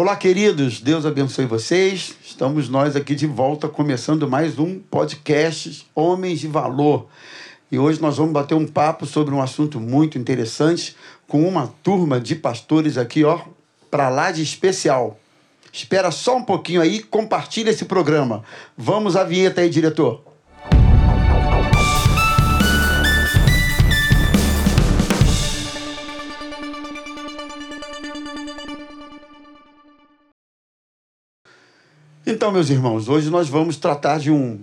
Olá, queridos, Deus abençoe vocês. Estamos nós aqui de volta, começando mais um podcast Homens de Valor. E hoje nós vamos bater um papo sobre um assunto muito interessante com uma turma de pastores aqui, ó, para lá de especial. Espera só um pouquinho aí, compartilha esse programa. Vamos à vinheta aí, diretor. Então, meus irmãos, hoje nós vamos tratar de um,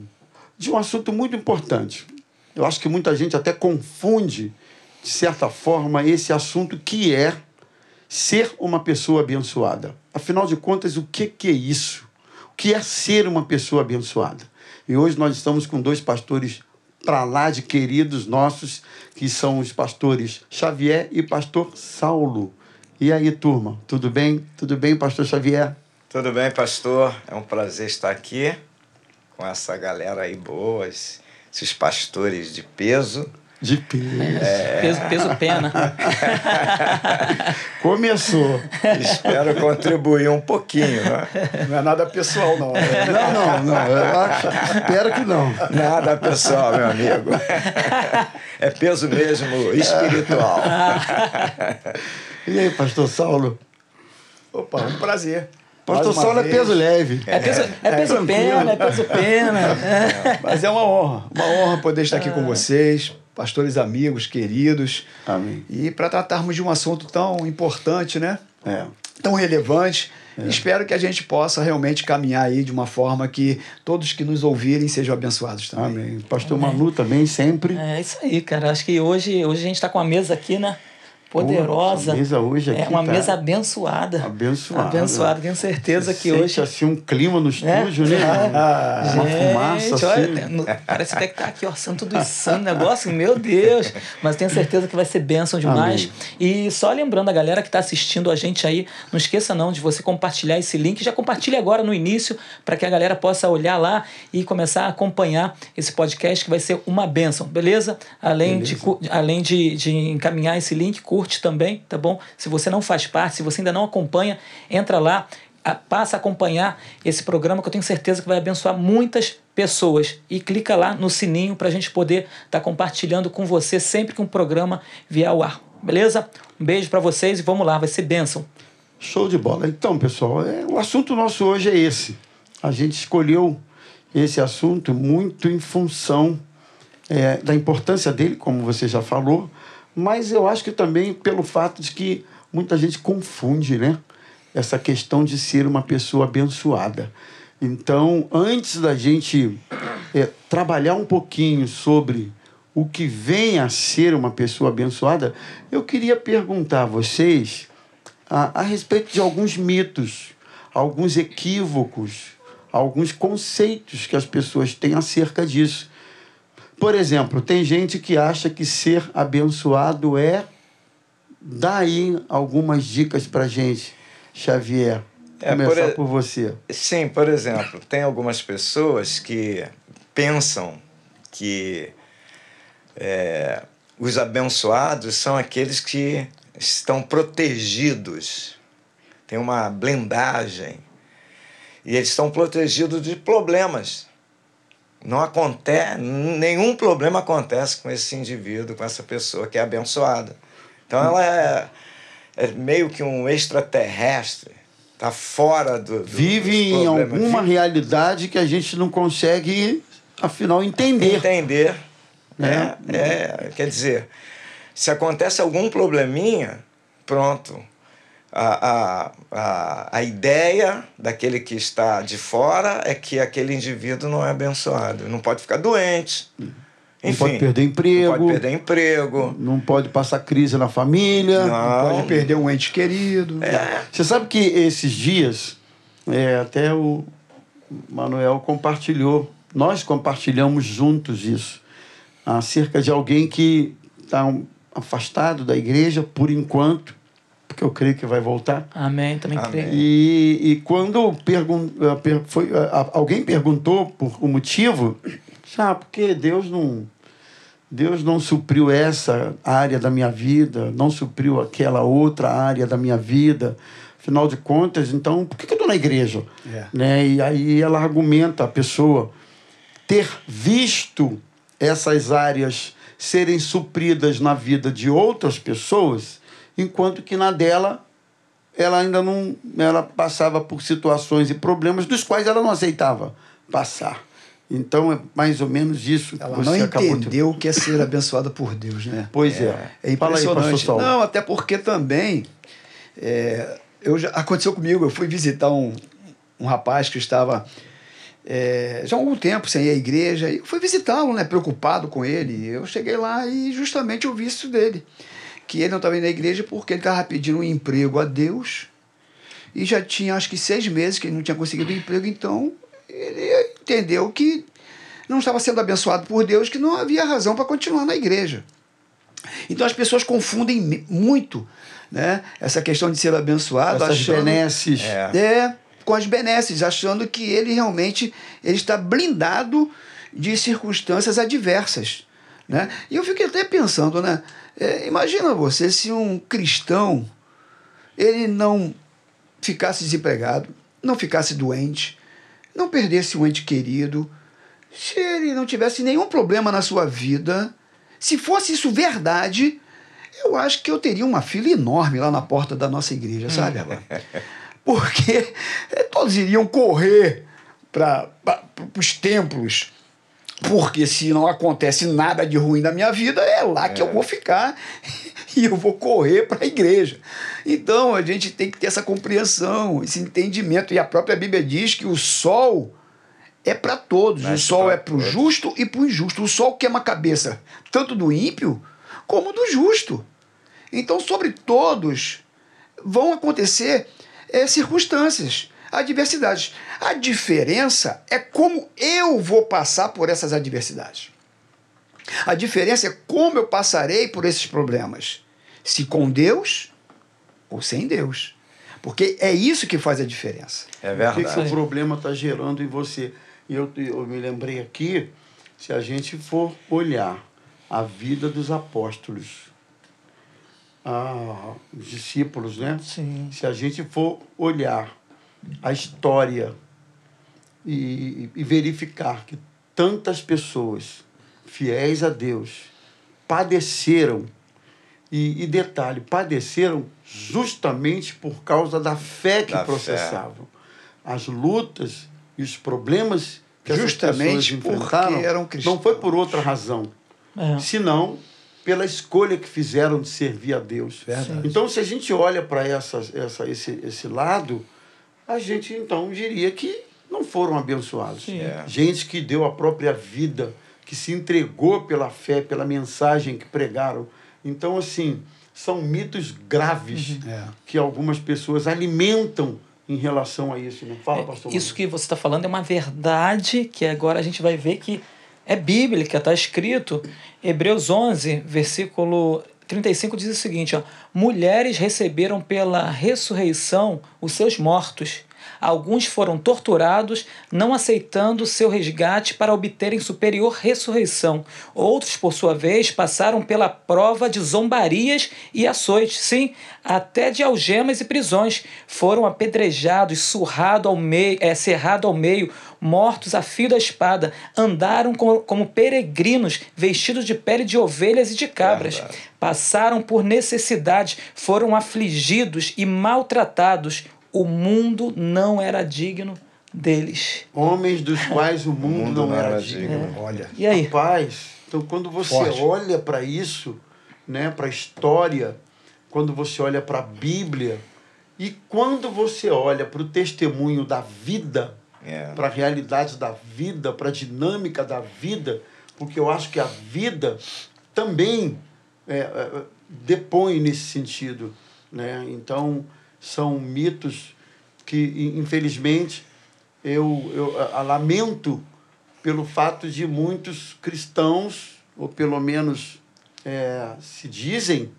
de um assunto muito importante. Eu acho que muita gente até confunde, de certa forma, esse assunto que é ser uma pessoa abençoada. Afinal de contas, o que, que é isso? O que é ser uma pessoa abençoada? E hoje nós estamos com dois pastores para lá de queridos nossos, que são os pastores Xavier e pastor Saulo. E aí, turma, tudo bem? Tudo bem, pastor Xavier? Tudo bem, pastor? É um prazer estar aqui com essa galera aí boa, esses pastores de peso. De peso. É... Peso, peso pena. Começou. Espero contribuir um pouquinho. Né? Não é nada pessoal, não. Né? Não, não, não. Eu acho, espero que não. Nada pessoal, meu amigo. É peso mesmo espiritual. E aí, pastor Saulo? Opa, um prazer. Pastor Saulo é peso leve. É peso, é peso é, pena, é peso pena. É. Mas é uma honra, uma honra poder estar aqui com vocês, pastores amigos, queridos. Amém. E para tratarmos de um assunto tão importante, né? É. Tão relevante. É. Espero que a gente possa realmente caminhar aí de uma forma que todos que nos ouvirem sejam abençoados também. Amém. Pastor Amém. Manu também, sempre. É isso aí, cara. Acho que hoje, hoje a gente está com a mesa aqui, né? Poderosa. mesa hoje aqui é uma tá mesa abençoada. Abençoada. Abençoada, tenho certeza Você que hoje. assim um clima no estúdio, é? né? Ah, uma gente, fumaça assim. Olha, parece até que tá aqui, ó, Santo dos Santos, negócio, meu Deus. Mas tenho certeza que vai ser bênção demais. Amém. E só lembrando a galera que está assistindo a gente aí, não esqueça não de você compartilhar esse link. Já compartilhe agora no início, para que a galera possa olhar lá e começar a acompanhar esse podcast que vai ser uma bênção, beleza? Além, beleza. De, além de, de encaminhar esse link, curte também, tá bom? Se você não faz parte, se você ainda não acompanha, entra lá, passa a acompanhar esse programa que eu tenho certeza que vai abençoar muitas pessoas. E clica lá no sininho para a gente poder estar tá compartilhando com você sempre que um programa vier ao ar. Beleza? Um beijo para vocês e vamos lá, vai ser bênção. Show de bola. Então, pessoal, é, o assunto nosso hoje é esse. A gente escolheu esse assunto muito em função é, da importância dele, como você já falou, mas eu acho que também pelo fato de que muita gente confunde, né? Essa questão de ser uma pessoa abençoada. Então, antes da gente é, trabalhar um pouquinho sobre o que vem a ser uma pessoa abençoada, eu queria perguntar a vocês a, a respeito de alguns mitos, alguns equívocos, alguns conceitos que as pessoas têm acerca disso. Por exemplo, tem gente que acha que ser abençoado é. Dá aí algumas dicas para gente, Xavier. É, Começar por, por você. Sim, por exemplo, tem algumas pessoas que pensam que é, os abençoados são aqueles que estão protegidos, tem uma blindagem, e eles estão protegidos de problemas. Não acontece, nenhum problema acontece com esse indivíduo, com essa pessoa que é abençoada. Então ela é, é meio que um extraterrestre, está fora do, do Vive em alguma Vive... realidade que a gente não consegue, afinal, entender. Entender. Né? É, é, quer dizer, se acontece algum probleminha, pronto. A, a, a, ideia daquele que está de fora é que aquele indivíduo não é abençoado. Não pode ficar doente. Enfim, não pode perder emprego. Não pode perder emprego. Não pode passar crise na família. Não, não pode perder um ente querido. É. Você sabe que esses dias, é, até o Manuel compartilhou, nós compartilhamos juntos isso, acerca de alguém que está afastado da igreja por enquanto, porque eu creio que vai voltar. Amém, também Amém. creio. E, e quando pergun foi, alguém perguntou por o motivo, ah, porque Deus não, Deus não supriu essa área da minha vida, não supriu aquela outra área da minha vida. Afinal de contas, então, por que que eu estou na igreja? É. Né? E aí ela argumenta a pessoa ter visto essas áreas serem supridas na vida de outras pessoas, enquanto que na dela ela ainda não ela passava por situações e problemas dos quais ela não aceitava passar. Então é mais ou menos isso Ela não de... entendeu o que é ser abençoada por Deus, né? Pois é. É Fala aí, pastor impressionante. Saulo. não, até porque também é, eu já, aconteceu comigo, eu fui visitar um, um rapaz que estava é, já há algum tempo sem ir à igreja, e eu fui visitá-lo, né, preocupado com ele. Eu cheguei lá e justamente eu vi isso dele, que ele não estava indo à igreja porque ele estava pedindo um emprego a Deus e já tinha acho que seis meses que ele não tinha conseguido um emprego, então ele entendeu que não estava sendo abençoado por Deus, que não havia razão para continuar na igreja. Então as pessoas confundem muito né, essa questão de ser abençoado, Essas achando, benesses. É. é, com as benesses, achando que ele realmente ele está blindado de circunstâncias adversas. Né? E eu fiquei até pensando, né? É, imagina você se um cristão ele não ficasse desempregado, não ficasse doente, não perdesse um ente querido, se ele não tivesse nenhum problema na sua vida, se fosse isso verdade, eu acho que eu teria uma fila enorme lá na porta da nossa igreja, sabe? Porque eh, todos iriam correr para os templos. Porque se não acontece nada de ruim na minha vida, é lá que eu vou ficar e eu vou correr para a igreja. Então a gente tem que ter essa compreensão, esse entendimento. E a própria Bíblia diz que o sol é para todos. o Nasce sol pra é para o justo e para o injusto. O sol queima a cabeça tanto do ímpio como do justo. Então, sobre todos vão acontecer eh, circunstâncias, adversidades. A diferença é como eu vou passar por essas adversidades. A diferença é como eu passarei por esses problemas. Se com Deus ou sem Deus. Porque é isso que faz a diferença. É O que, que verdade. o problema está gerando em você? E eu, eu me lembrei aqui, se a gente for olhar a vida dos apóstolos, ah, os discípulos, né? Sim. Se a gente for olhar a história e, e verificar que tantas pessoas fiéis a Deus padeceram, e, e detalhe, padeceram justamente por causa da fé que Da fé. processavam. As lutas e os problemas que Justamente essas pessoas enfrentaram porque eram cristãos. não foi por outra razão, É. senão pela escolha que fizeram de servir a Deus. Verdade. Então, se a gente olha para essa, essa, esse, esse lado, a gente então diria que não foram abençoados. Sim. É. Gente que deu a própria vida, que se entregou pela fé, pela mensagem que pregaram. Então, assim, são mitos graves É. que algumas pessoas alimentam em relação a isso. Né? Fala, pastor. Isso que você está falando é uma verdade que agora a gente vai ver que é bíblica, está escrito. Hebreus 11, versículo 35 diz o seguinte: ó, Mulheres receberam pela ressurreição os seus mortos. Alguns foram torturados, não aceitando seu resgate para obterem superior ressurreição. Outros, por sua vez, passaram pela prova de zombarias e açoites, sim, até de algemas e prisões. Foram apedrejados, surrado ao meio, é, cerrado ao meio, mortos a fio da espada. Andaram co- como peregrinos, vestidos de pele de ovelhas e de cabras. Verdade. Passaram por necessidade, foram afligidos e maltratados. O mundo não era digno deles. Homens dos quais o mundo, não, era digno. Olha. E aí? Rapaz, então quando você Forte. olha para isso, né, para a história, quando você olha para a Bíblia e quando você olha para o testemunho da vida, É. para a realidade da vida, para a dinâmica da vida, porque eu acho que a vida também é, é, depõe nesse sentido. Né? Então, são mitos que, in- infelizmente, eu, eu a- a lamento pelo fato de muitos cristãos, ou pelo menos é, se dizem,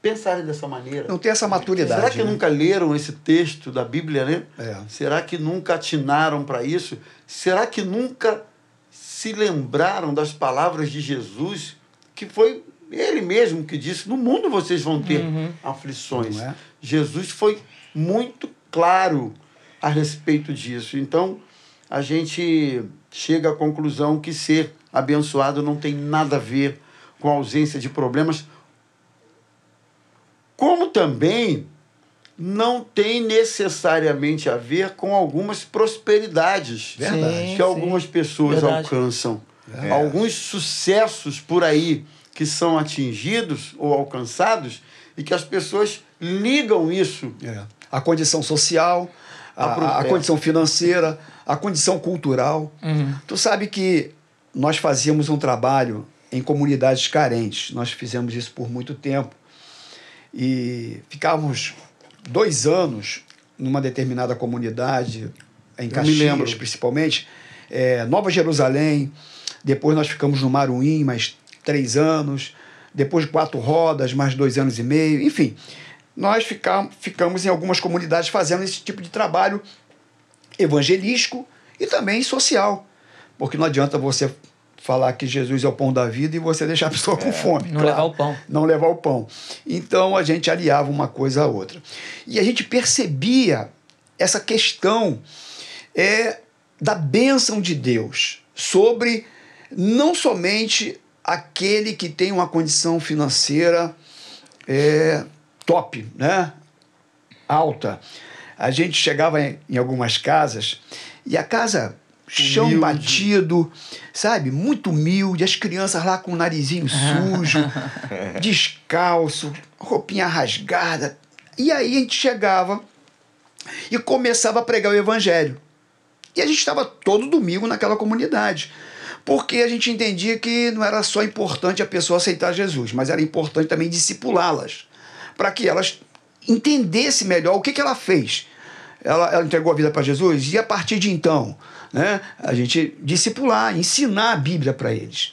pensarem dessa maneira. Não tem essa maturidade. Será que né? nunca leram esse texto da Bíblia, né? É. Será que nunca atinaram para isso? Será que nunca se lembraram das palavras de Jesus, que foi ele mesmo que disse: No mundo vocês vão ter aflições. Não é? Jesus foi muito claro a respeito disso. Então, a gente chega à conclusão que ser abençoado não tem nada a ver com a ausência de problemas, como também não tem necessariamente a ver com algumas prosperidades que algumas pessoas Verdade. alcançam. Alguns sucessos por aí que são atingidos ou alcançados e que as pessoas ligam isso. É. A condição social, a, A a- é. condição financeira, a condição cultural. Uhum. Tu sabe que nós fazíamos um trabalho em comunidades carentes. Nós fizemos isso por muito tempo. E ficávamos dois anos numa determinada comunidade, em Caxias principalmente, é, Nova Jerusalém. Depois nós ficamos no Maruim mais três anos. Depois de quatro rodas, mais dois anos e meio. Enfim, nós ficam, ficamos em algumas comunidades fazendo esse tipo de trabalho evangelístico e também social. Porque não adianta você falar que Jesus é o pão da vida e você deixar a pessoa com fome. Não levar o pão. Não levar o pão. Então a gente aliava uma coisa a outra. E a gente percebia essa questão é, da bênção de Deus sobre não somente aquele que tem uma condição financeira é, top, né? alta. A gente chegava em, em algumas casas e a casa chão Humilde. batido, sabe? Muito humilde, as crianças lá com o narizinho sujo, descalço, roupinha rasgada. E aí a gente chegava e começava a pregar o evangelho. E a gente estava todo domingo naquela comunidade. Porque a gente entendia que não era só importante a pessoa aceitar Jesus, mas era importante também discipulá-las, para que elas entendessem melhor o que, que ela fez. Ela, ela entregou a vida para Jesus e a partir de então, né, a gente discipular, ensinar a Bíblia para eles.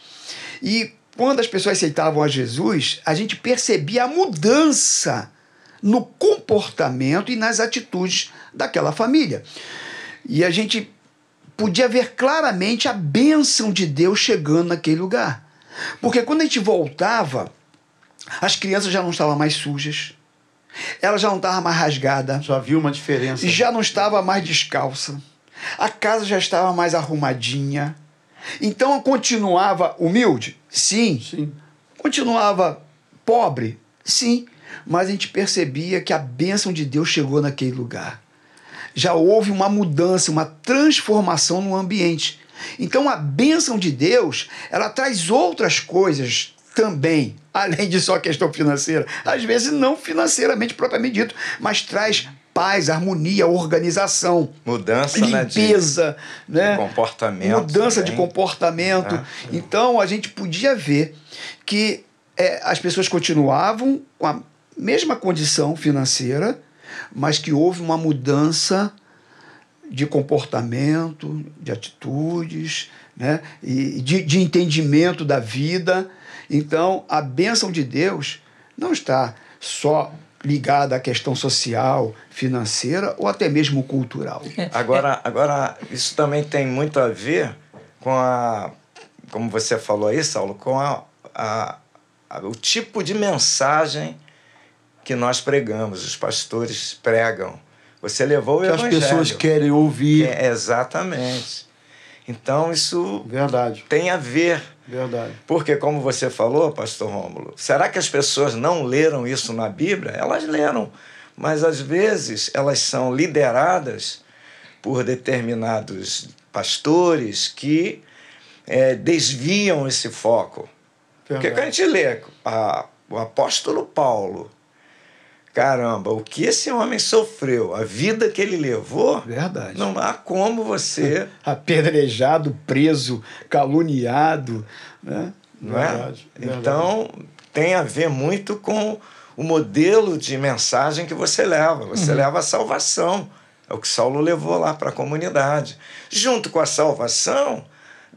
E quando as pessoas aceitavam a Jesus, a gente percebia a mudança no comportamento e nas atitudes daquela família. E a gente podia ver claramente a bênção de Deus chegando naquele lugar. Porque quando a gente voltava, as crianças já não estavam mais sujas, ela já não estava mais rasgada, Já viu uma diferença. já não estava mais descalça, a casa já estava mais arrumadinha. Então continuava humilde? Sim. Sim. Continuava pobre? Sim. Mas a gente percebia que a bênção de Deus chegou naquele lugar. Já houve uma mudança, uma transformação no ambiente. Então a bênção de Deus, ela traz outras coisas também, além de só a questão financeira. Às vezes não financeiramente propriamente dito, mas traz paz, harmonia, organização, Mudança né, de, limpeza, né? comportamento. mudança de também. comportamento. É. Então a gente podia ver que é, as pessoas continuavam com a mesma condição financeira, mas que houve uma mudança de comportamento, de atitudes, né? e de, de entendimento da vida. Então, a bênção de Deus não está só ligada à questão social, financeira ou até mesmo cultural. Agora, agora, isso também tem muito a ver com a. Como você falou aí, Saulo, com a, a, a- o tipo de mensagem que nós pregamos, os pastores pregam. Você levou o Que as evangelho. pessoas querem ouvir. É, exatamente. Então, isso Verdade, tem a ver. verdade. Porque, como você falou, pastor Rômulo, será que as pessoas não leram isso na Bíblia? Elas leram, mas às vezes elas são lideradas por determinados pastores que eh, desviam esse foco. Porque verdade. quando a gente lê a- o apóstolo Paulo, caramba, o que esse homem sofreu, a vida que ele levou, Verdade. não há como você. apedrejado, preso, caluniado, né? não é? Verdade, verdade. Então, tem a ver muito com o modelo de mensagem que você leva. Você leva a salvação. É o que Saulo levou lá para a comunidade. Junto com a salvação,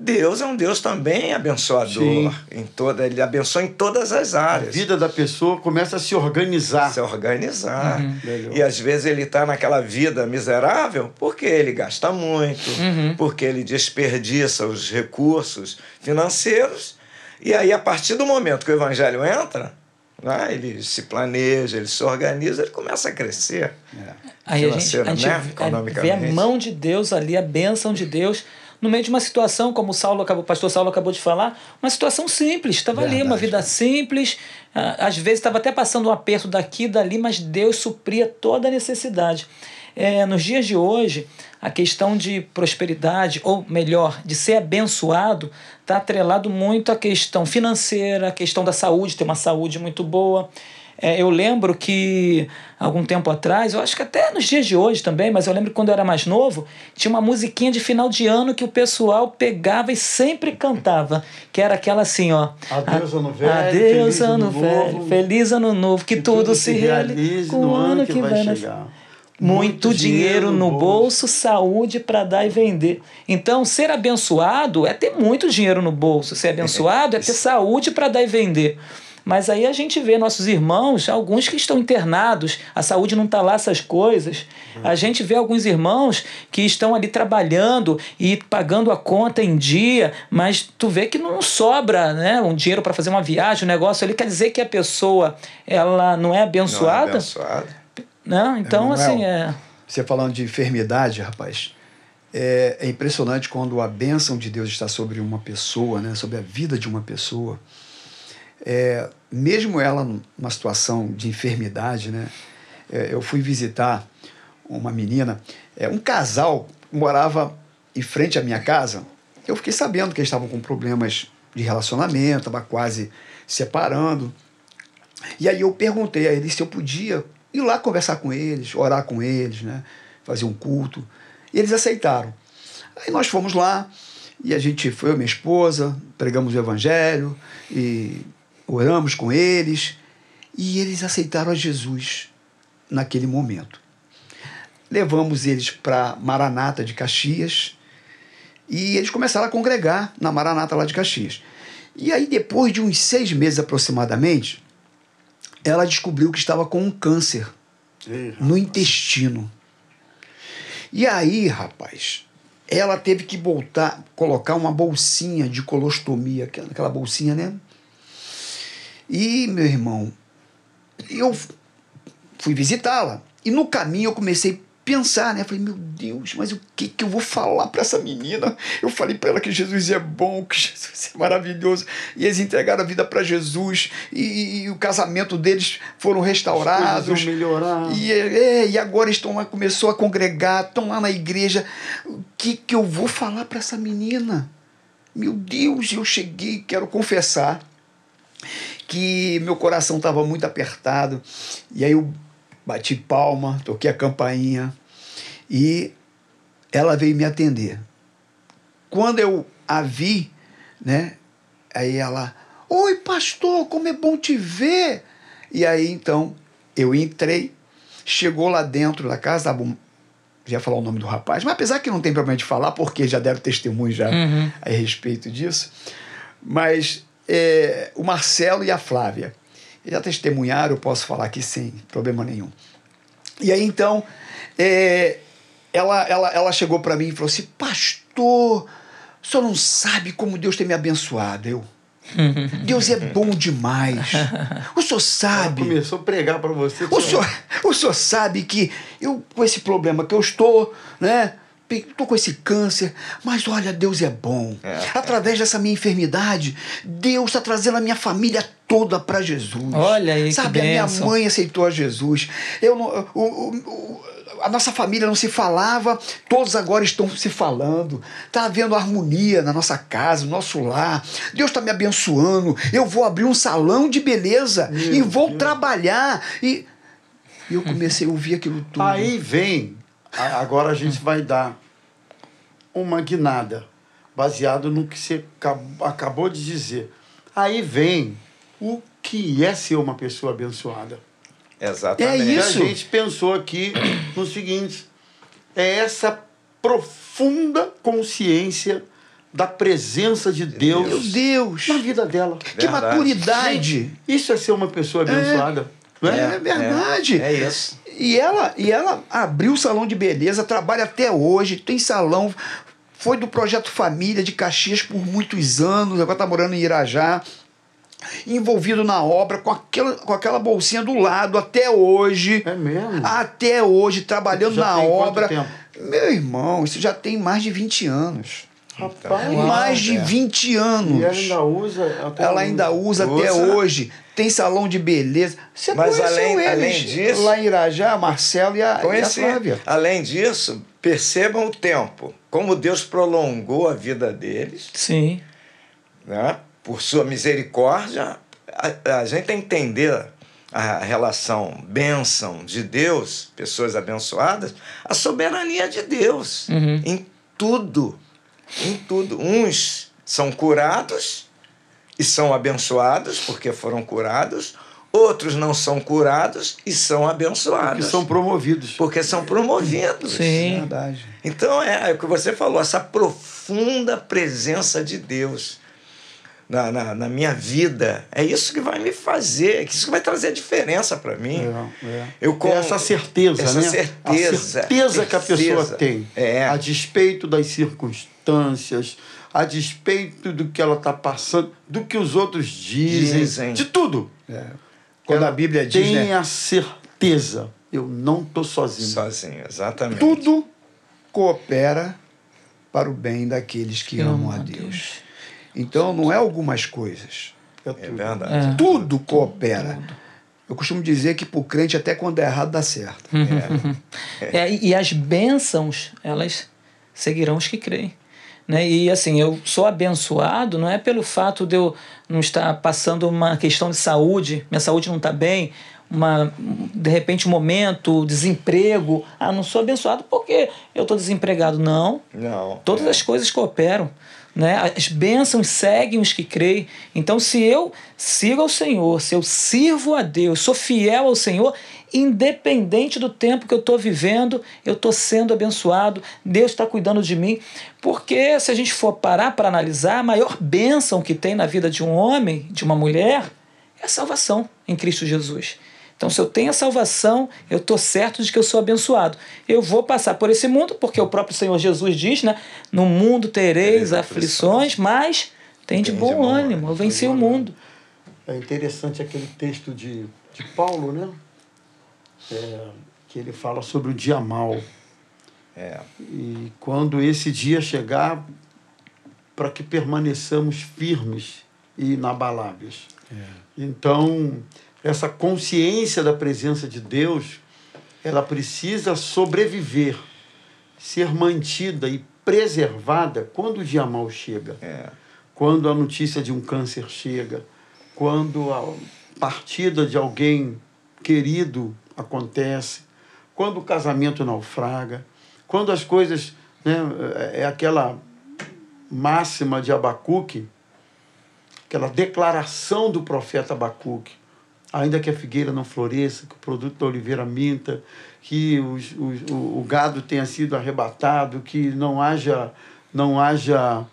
Deus é um Deus também abençoador. Sim. Em toda, ele abençoa em todas as A áreas. vida da pessoa começa a se organizar. Se organizar. Legal. E às vezes ele está naquela vida miserável porque ele gasta muito, Uhum. porque ele desperdiça os recursos financeiros. E aí, a partir do momento que o evangelho entra, Né? Ele se planeja, ele se organiza, ele começa a crescer. Aí a gente, a gente Financeiramente, vê a economicamente. mão de Deus ali, a bênção de Deus, no meio de uma situação, como o Saulo acabou, o pastor Saulo acabou de falar, uma situação simples. Estava ali, uma vida simples. ah, Às vezes estava até passando um aperto daqui e dali, mas Deus supria toda a necessidade. É, nos dias de hoje, a questão de prosperidade, ou melhor, de ser abençoado, está atrelado muito à questão financeira, à questão da saúde, ter uma saúde muito boa. É, eu lembro que algum tempo atrás, eu acho que até nos dias de hoje também, mas eu lembro que quando eu era mais novo, tinha uma musiquinha de final de ano que o pessoal pegava e sempre cantava, que era aquela assim, ó. Adeus, ano velho, Adeus, feliz ano ano velho, novo, feliz ano novo, que, tudo, se realize com o ano que vai nascer. chegar. Muito dinheiro no bolso, saúde para dar e vender. Então, ser abençoado é ter muito dinheiro no bolso. Ser abençoado é ter saúde para dar e vender. Mas aí a gente vê nossos irmãos, alguns que estão internados, a saúde não está lá, essas coisas. A gente vê alguns irmãos que estão ali trabalhando e pagando a conta em dia, mas tu vê que não sobra né, um dinheiro para fazer uma viagem, um negócio ali. Quer dizer que a pessoa ela não é Não é abençoada? Né? Então, Emanuel, assim, é. Você falando de enfermidade, rapaz, é, é impressionante quando a bênção de Deus está sobre uma pessoa, né, sobre a vida de uma pessoa. É, mesmo ela numa situação de enfermidade, né, é, eu fui visitar uma menina, é, um casal morava em frente à minha casa. Eu fiquei sabendo que eles estavam com problemas de relacionamento, estava quase separando. E aí eu perguntei a eles se eu podia ir lá conversar com eles, orar com eles, né? fazer um culto. E eles aceitaram. Aí nós fomos lá e a gente foi, eu minha esposa, pregamos o evangelho e oramos com eles. E eles aceitaram a Jesus naquele momento. Levamos eles para Maranata de Caxias e eles começaram a congregar na Maranata lá de Caxias. E aí, depois de uns seis meses aproximadamente, ela descobriu que estava com um câncer Ei, no intestino. E aí, rapaz, ela teve que voltar, colocar uma bolsinha de colostomia, aquela aquela bolsinha, né? E, meu irmão, eu fui visitá-la. E no caminho eu comecei a pensar, né? Falei, meu Deus, mas o que, que eu vou falar para essa menina? Eu falei para ela que Jesus é bom, que Jesus é maravilhoso. E eles entregaram a vida para Jesus. E, e o casamento deles foram restaurados. melhorar. E, é, e agora estão lá, começou a congregar, estão lá na igreja. O que, que eu vou falar para essa menina? Meu Deus, eu cheguei, quero confessar que meu coração estava muito apertado. E aí eu bati palma, toquei a campainha e ela veio me atender. Quando eu a vi, né? Aí ela, oi pastor, como é bom te ver. E aí então eu entrei, chegou lá dentro da casa, já ia falar o nome do rapaz, mas apesar que não tem problema de falar, porque já deram testemunho já Uhum. a respeito disso. Mas é, o Marcelo e a Flávia já testemunharam, eu posso falar aqui sem problema nenhum. E aí então, é, ela, ela, ela chegou para mim e falou assim: Pastor, o senhor não sabe como Deus tem me abençoado. Eu. Deus é bom demais. O senhor Ela sabe. começou a pregar para você. O senhor, o senhor sabe que eu, com esse problema que eu estou, né? Estou com esse câncer, mas olha, Deus é bom. É. Através dessa minha enfermidade, Deus está trazendo a minha família toda para Jesus. Olha aí, Sabe, a minha mãe aceitou a Jesus. Eu não, o, o- o- a nossa família não se falava, todos agora estão se falando. Está havendo harmonia na nossa casa, no nosso lar. Deus está me abençoando. Eu vou abrir um salão de beleza Meu e vou Deus. trabalhar. E e eu comecei a ouvir aquilo tudo. Aí vem, agora a gente vai dar uma guinada, baseado no que você acab- acabou de dizer. Aí vem o que é ser uma pessoa abençoada. Exatamente. E Isso. a gente pensou aqui no seguinte: é essa profunda consciência da presença de Deus, Deus! na vida dela. Que Verdade. maturidade! Isso é ser uma pessoa abençoada. não É, é? verdade. É, é isso. E ela, e ela abriu o salão de beleza, trabalha até hoje, tem salão, foi do projeto Família de Caxias por muitos anos, agora está morando em Irajá. envolvido na obra, com aquela, com aquela bolsinha do lado, até hoje. É mesmo? Até hoje, trabalhando na obra. Meu irmão, isso já tem mais de 20 anos. Rapaz. Mais de é. 20 anos. E ela ainda usa. até Ela ainda usa, até Usa. hoje. Tem salão de beleza. Você Mas conheceu além- eles além disso- lá em Irajá, Marcelo e a, e a Conheci. Flávia. Além disso, percebam o tempo. Como Deus prolongou a vida deles, Sim. né? por sua misericórdia, a, a gente tem que entender a relação bênção de Deus, pessoas abençoadas, a soberania de Deus Uhum. em tudo. Em tudo. Uns são curados e são abençoados porque foram curados, outros não são curados e são Que abençoados são promovidos. porque são promovidos. Sim. Verdade. Então é, é o que você falou, essa profunda presença de Deus na, na, na minha vida. É isso que vai me fazer, é isso que vai trazer a diferença para mim. É, é. Eu com- É essa certeza, essa né? certeza, a certeza que a pessoa certeza. tem. É. A despeito das circunstâncias, a despeito do que ela está passando, do que os outros dizem, Dizem. de tudo. É. Quando Ela a Bíblia diz, tem né? certeza, eu não estou sozinho. Sozinho, exatamente. Tudo coopera para o bem daqueles que amam a Deus. Então não é algumas coisas. É É tudo. verdade. É. Tudo coopera. Eu costumo dizer que pro crente até quando é errado dá certo. É, e e as bênçãos, elas seguirão os que creem. Né? E assim, eu sou abençoado não é pelo fato de eu não estar passando uma questão de saúde, minha saúde não está bem, uma, de repente um momento, desemprego. Ah, não sou abençoado porque eu estou desempregado. Não. Não. Todas é. as coisas cooperam. Né? As bênçãos seguem os que creem. Então, se eu sigo ao Senhor, se eu sirvo a Deus, sou fiel ao Senhor, independente do tempo que eu estou vivendo, eu estou sendo abençoado, Deus está cuidando de mim. Porque se a gente for parar para analisar, a maior bênção que tem na vida de um homem, de uma mulher, é a salvação em Cristo Jesus. Então, se eu tenho a salvação, eu estou certo de que eu sou abençoado. Eu vou passar por esse mundo, porque o próprio Senhor Jesus diz, né? No mundo tereis aflições, mas tem de bom bom ânimo. ânimo. Eu venci o mundo. É interessante aquele texto de, de Paulo, né? É, que ele fala sobre o dia mau. É. E quando esse dia chegar, para que permaneçamos firmes e inabaláveis. Então, essa consciência da presença de Deus, ela precisa sobreviver, ser mantida e preservada quando o dia mau chega É. quando a notícia de um câncer chega, quando a partida de alguém querido acontece, quando o casamento naufraga, quando as coisas. Né, é aquela máxima de Abacuque, aquela declaração do profeta Abacuque. Ainda que a figueira não floresça, que o produto da oliveira minta, que os, os, o, o gado tenha sido arrebatado, que não haja, não haja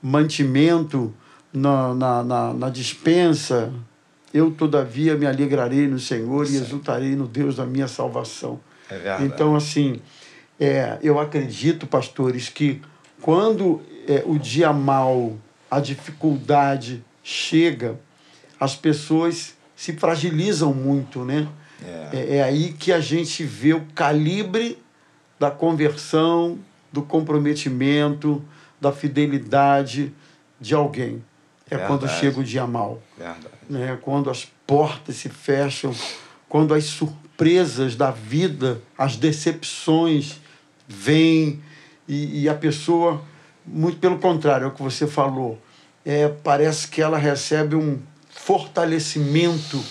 mantimento na, na, na, na dispensa, eu todavia me alegrarei no Senhor e exultarei no Deus da minha salvação. É verdade. Então, assim, é, eu acredito, pastores, que quando é, o dia mal, a dificuldade chega, as pessoas se fragilizam muito, né? É. É, é aí que a gente vê o calibre da conversão, do comprometimento, da fidelidade de alguém. É quando Verdade. chega o dia mal Verdade. né? quando as portas se fecham, quando as surpresas da vida, as decepções vêm e, e a pessoa, muito pelo contrário, é o que você falou, é, parece que ela recebe um fortalecimento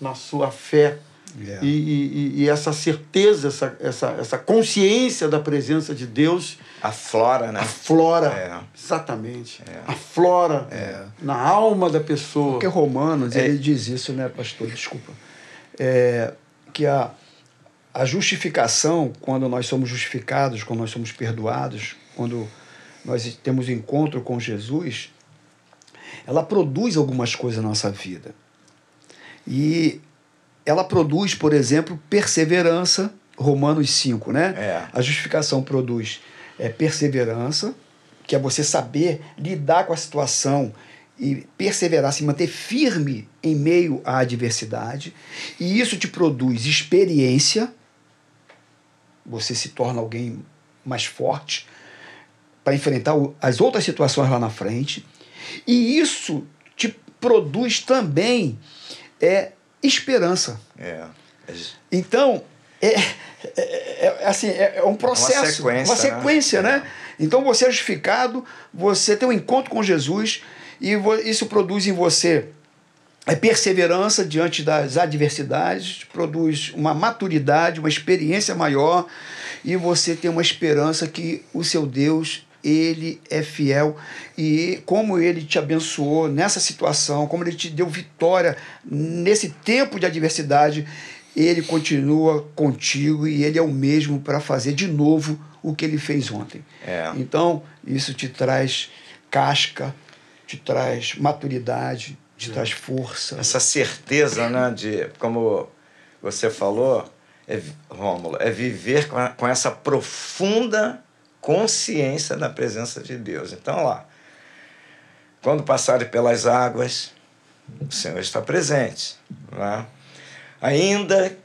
na sua fé. É. E, e, e essa certeza, essa, essa, essa consciência da presença de Deus Aflora, né? aflora, É. exatamente, aflora na alma da pessoa. Porque Romanos, É. ele diz isso, né, pastor? Desculpa. É, que a, a justificação, quando nós somos justificados, quando nós somos perdoados, quando nós temos encontro com Jesus, ela produz algumas coisas na nossa vida. E ela produz, por exemplo, perseverança, Romanos 5, né? É. A justificação produz é, perseverança, que é você saber lidar com a situação e perseverar, se manter firme em meio à adversidade, e isso te produz experiência, você se torna alguém mais forte para enfrentar as outras situações lá na frente, e isso te produz também é, esperança. É. Então, é, é, é, assim, é, um processo, uma sequência, uma sequência né? né? Então você é justificado, você tem um encontro com Jesus e isso produz em você a perseverança diante das adversidades, produz uma maturidade, uma experiência maior e você tem uma esperança que o seu Deus ele é fiel e como ele te abençoou nessa situação, como ele te deu vitória nesse tempo de adversidade, ele continua contigo e ele é o mesmo para fazer de novo o que ele fez ontem. É. Então, isso te traz casca, te traz maturidade, te é. traz força. Essa certeza, né, de, como você falou, é, Rômulo, é viver com, a, com essa profunda consciência da presença de Deus. Então, lá, quando passarem pelas águas, o Senhor está presente. Né? Ainda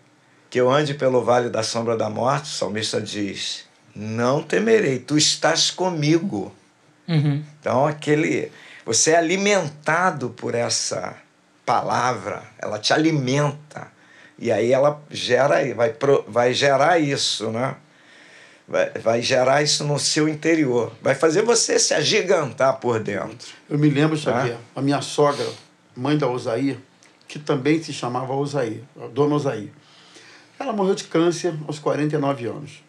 que eu ande pelo vale da sombra da morte, o salmista diz: Não temerei, tu estás comigo. Uhum. Então, aquele. Você é alimentado por essa palavra, ela te alimenta. E aí ela gera, vai, vai gerar isso, né? Vai, vai gerar isso no seu interior. Vai fazer você se agigantar por dentro. Eu me lembro, Xavier, a minha sogra, mãe da Osaí, que também se chamava Osaí, dona Osaí. Ela morreu de câncer aos 49 anos.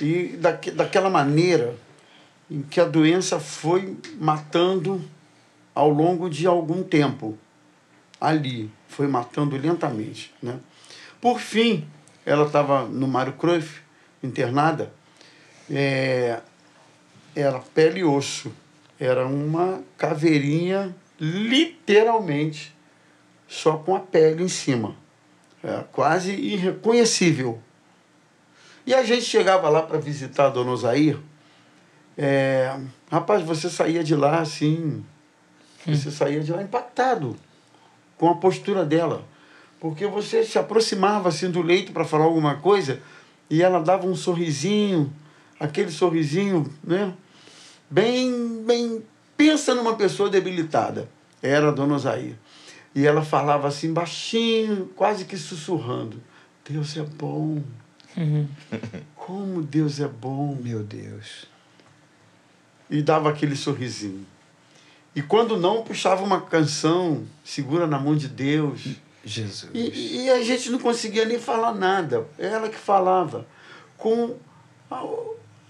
E daque, daquela maneira em que a doença foi matando ao longo de algum tempo. Ali, foi matando lentamente. Né? Por fim, ela estava no Mário Cruyff, internada. É, era pele e osso. Era uma caveirinha, literalmente, só com a pele em cima. É, quase irreconhecível. E a gente chegava lá para visitar a dona Osair. É, rapaz, você saía de lá assim. Você saía de lá impactado com a postura dela. Porque você se aproximava assim do leito para falar alguma coisa e ela dava um sorrisinho, aquele sorrisinho, né? Bem, bem. Pensa numa pessoa debilitada. Era a dona Osair. E ela falava assim, baixinho, quase que sussurrando: Deus é bom. Uhum. Como Deus é bom. Meu Deus. E dava aquele sorrisinho. E quando não, puxava uma canção, segura na mão de Deus. Jesus. E, e a gente não conseguia nem falar nada. Ela que falava. Com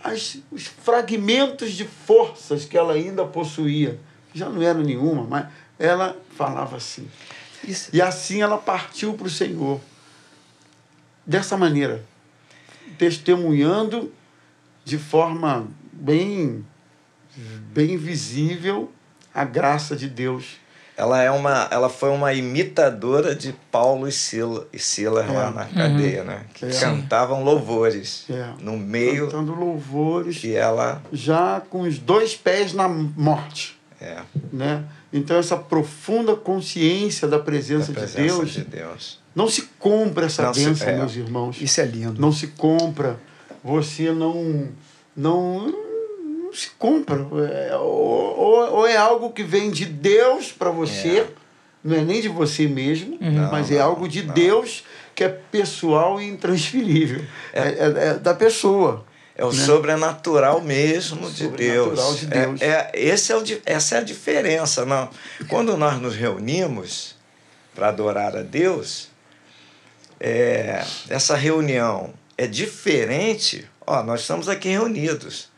as, os fragmentos de forças que ela ainda possuía. Já não eram nenhuma, mas ela falava assim. Isso. E assim ela partiu para o Senhor. Dessa maneira, testemunhando de forma bem, bem visível a graça de Deus. Ela, é uma, ela foi uma imitadora de Paulo e Sila, e Sila é. lá na cadeia, uhum. né? Que é. cantavam louvores é. no meio. Cantando louvores. E ela. Já com os dois pés na morte. É. Né? Então, essa profunda consciência da presença, da presença de, Deus, de Deus. Não se compra essa não bênção, se, é. meus irmãos. Isso é lindo. Não se compra. Você não. Não, não se compra. É, ou, ou, ou, é algo que vem de Deus para você, é. não é nem de você mesmo, uhum. mas é algo de não. Deus que é pessoal e intransferível. É, é, é da pessoa. É o né? sobrenatural mesmo de sobrenatural Deus. De Deus. É, é, esse é o, essa é a diferença. Não? Quando nós nos reunimos para adorar a Deus, é, essa reunião é diferente. Ó, nós estamos aqui reunidos.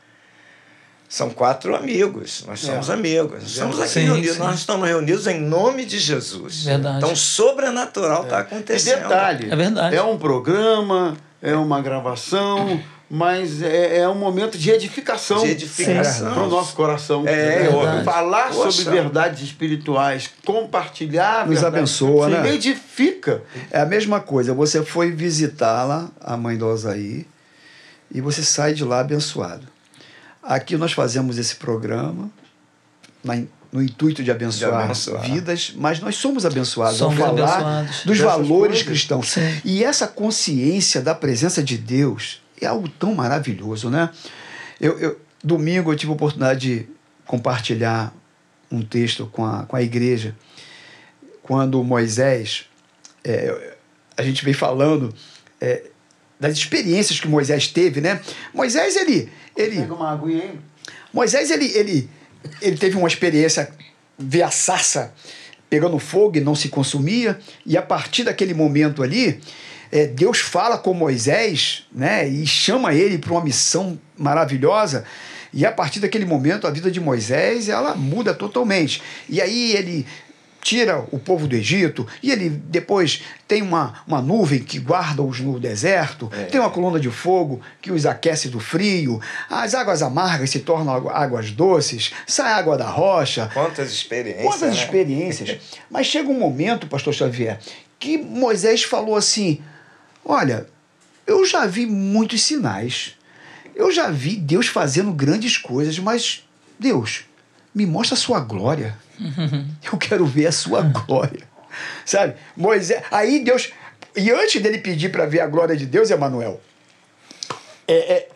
São quatro amigos, nós somos é. amigos. Nós estamos aqui sim, reunidos, sim. nós estamos reunidos em nome de Jesus. Verdade. Então, sobrenatural está é. acontecendo. E detalhe, é, verdade. é um programa, é uma gravação, mas é, é um momento de edificação, de edificação. para o nosso coração. É, é Falar Poxa. sobre verdades espirituais, compartilhar. Nos verdade, abençoa, né? edifica. É a mesma coisa. Você foi visitá-la, a mãe do Osaí, e você sai de lá abençoado. Aqui nós fazemos esse programa na, no intuito de abençoar, De abençoar. vidas, mas nós somos abençoados Somos ao falar abençoados. dos Dessas valores coisas. cristãos. Sim. E essa consciência da presença de Deus é algo tão maravilhoso, né? Eu, eu- domingo eu tive a oportunidade de compartilhar um texto com a, com a igreja, quando Moisés, é, a gente vem falando é, das experiências que Moisés teve, né? Moisés, ele, ele Pega uma aguinha aí. Moisés, ele, ele, ele teve uma experiência, ver a sarça pegando fogo e não se consumia, e a partir daquele momento ali, é, Deus fala com Moisés, né, e chama ele para uma missão maravilhosa, e a partir daquele momento a vida de Moisés, ela muda totalmente. E aí ele tira o povo do Egito, e ele depois tem uma, uma nuvem que guarda-os no deserto, tem uma coluna de fogo que os aquece do frio, as águas amargas se tornam águ- águas doces, sai água da rocha. Quantas experiências. Quantas né? experiências. Mas chega um momento, pastor Xavier, que Moisés falou assim: Olha, eu já vi muitos sinais, eu já vi Deus fazendo grandes coisas, mas Deus, me mostra a sua glória. Eu quero ver a sua glória. Sabe? Moisés. Aí Deus. E antes dele pedir para ver a glória de Deus, Emanuel, é, é,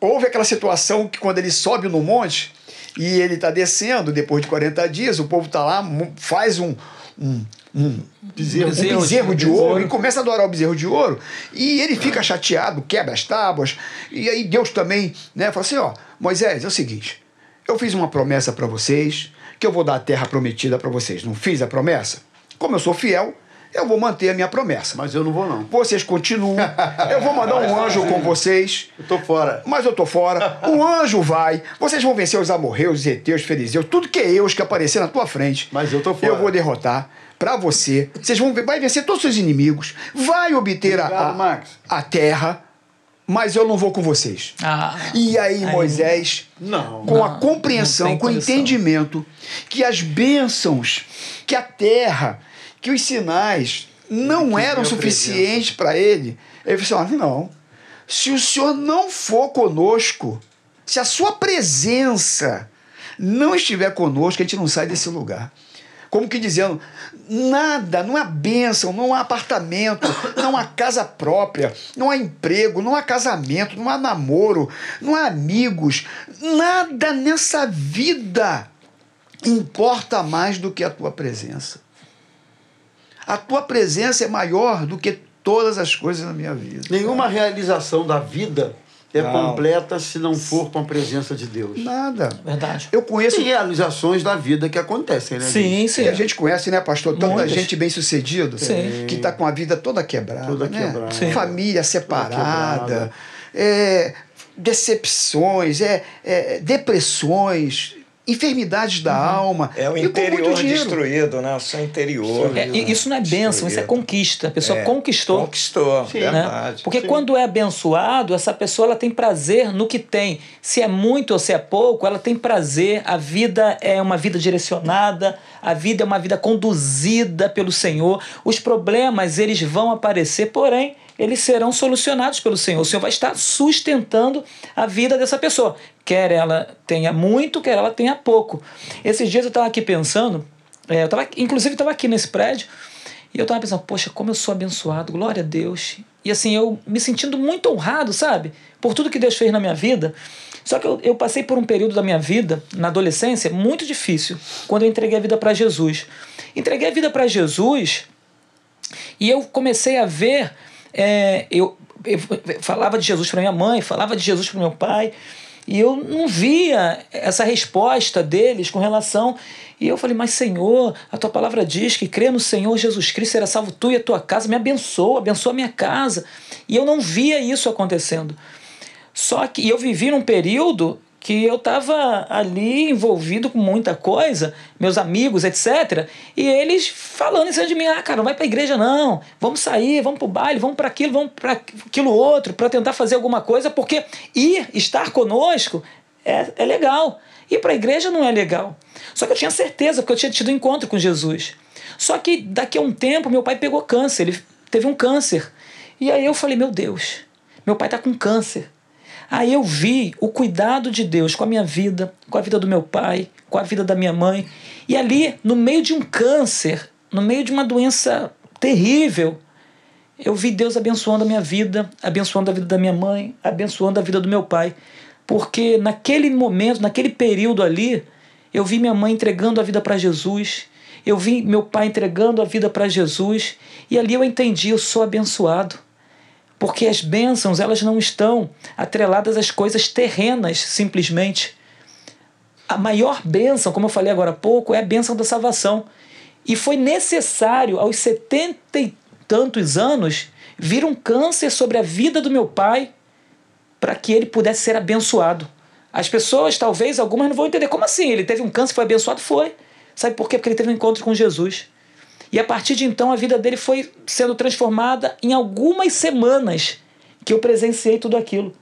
houve aquela situação que quando ele sobe no monte e ele está descendo depois de 40 dias, o povo está lá, faz um, um, um Bezerro. um Bezerro bezerro de de ouro ouro. e começa a adorar o bezerro de ouro e ele fica chateado, quebra as tábuas e aí Deus também, né, fala assim, ó, Moisés, é o seguinte, eu fiz uma promessa para vocês, que eu vou dar a terra prometida para vocês. Não fiz a promessa? Como eu sou fiel, eu vou manter a minha promessa. Mas eu não vou, não. Vocês continuam. Eu vou mandar um anjo com vocês. Eu tô fora. Mas eu tô fora. O anjo vai. Vocês vão vencer os amorreus, os heteus, os fariseus, tudo que é eus que aparecer na tua frente. Mas eu tô fora. Eu vou derrotar pra você. Vocês vão ver, vai vencer todos os seus inimigos. Vai obter a, Obrigado, a, Max. a terra. Mas eu não vou com vocês. Ah, E aí, Aí- Moisés, Não. com a Não, compreensão, não tem com o entendimento que as bênçãos, que a terra, que os sinais não Que eram suficientes para ele, ele falou assim: "Ah, não, se o senhor não for conosco, se a sua presença não estiver conosco, a gente não sai desse lugar. Como que dizendo, nada, não há bênção, não há apartamento, não há casa própria, não há emprego, não há casamento, não há namoro, não há amigos, nada nessa vida importa mais do que a tua presença. A tua presença é maior do que todas as coisas na minha vida. Nenhuma realização da vida é Não. completa se não for com a presença de Deus. Nada. verdade. Eu conheço Tem realizações da vida que acontecem, né? gente? Sim, sim. E a gente conhece, né, pastor? Tanta Muitas. gente bem sucedida Sim. que está com a vida toda quebrada. Toda né? quebrada. Sim. Família separada, quebrada. é, decepções, é, é, depressões, enfermidades da alma. É o interior destruído, né? O seu interior. É, e isso não é bênção, isso é conquista. A pessoa É, conquistou. Conquistou, Sim. né? verdade. Porque Sim. quando é abençoado, essa pessoa ela tem prazer no que tem. Se é muito ou se é pouco, ela tem prazer. A vida é uma vida direcionada, a vida é uma vida conduzida pelo Senhor. Os problemas eles vão aparecer, porém eles serão solucionados pelo Senhor. O Senhor vai estar sustentando a vida dessa pessoa, quer ela tenha muito, quer ela tenha pouco. Esses dias eu estava aqui pensando, é, eu tava, inclusive estava aqui nesse prédio. E eu tava pensando, poxa, como eu sou abençoado, glória a Deus. E assim, eu me sentindo muito honrado, sabe? Por tudo que Deus fez na minha vida. Só que eu, eu passei por um período da minha vida, na adolescência, muito difícil, quando eu entreguei a vida para Jesus. Entreguei a vida para Jesus e eu comecei a ver. É, eu, eu falava de Jesus para minha mãe, falava de Jesus para meu pai, e eu não via essa resposta deles com relação. E eu falei, mas Senhor, a tua palavra diz que crê no Senhor Jesus Cristo será salvo tu e a tua casa, me abençoa, abençoa a minha casa. E eu não via isso acontecendo. Só que eu vivi num período que eu estava ali envolvido com muita coisa, meus amigos, etc. E eles falando em cima de mim: ah, cara, não vai pra igreja não, vamos sair, vamos pro baile, vamos para aquilo, vamos para aquilo outro, para tentar fazer alguma coisa, porque ir, estar conosco é, é legal. Ir para a igreja não é legal. Só que eu tinha certeza, porque eu tinha tido um encontro com Jesus. Só que daqui a um tempo, meu pai pegou câncer, ele teve um câncer. E aí eu falei: meu Deus, meu pai tá com câncer. Aí eu vi o cuidado de Deus com a minha vida, com a vida do meu pai, com a vida da minha mãe. E ali, no meio de um câncer, no meio de uma doença terrível, eu vi Deus abençoando a minha vida, abençoando a vida da minha mãe, abençoando a vida do meu pai. Porque naquele momento, naquele período ali, eu vi minha mãe entregando a vida para Jesus, eu vi meu pai entregando a vida para Jesus, e ali eu entendi, eu sou abençoado. Porque as bênçãos, elas não estão atreladas às coisas terrenas, simplesmente. A maior bênção, como eu falei agora há pouco, é a bênção da salvação. E foi necessário, aos setenta e tantos anos, vir um câncer sobre a vida do meu pai para que ele pudesse ser abençoado. As pessoas, talvez, algumas não vão entender como assim. Ele teve um câncer, foi abençoado? Foi. Sabe por quê? Porque ele teve um encontro com Jesus. E a partir de então a vida dele foi sendo transformada em algumas semanas que eu presenciei tudo aquilo.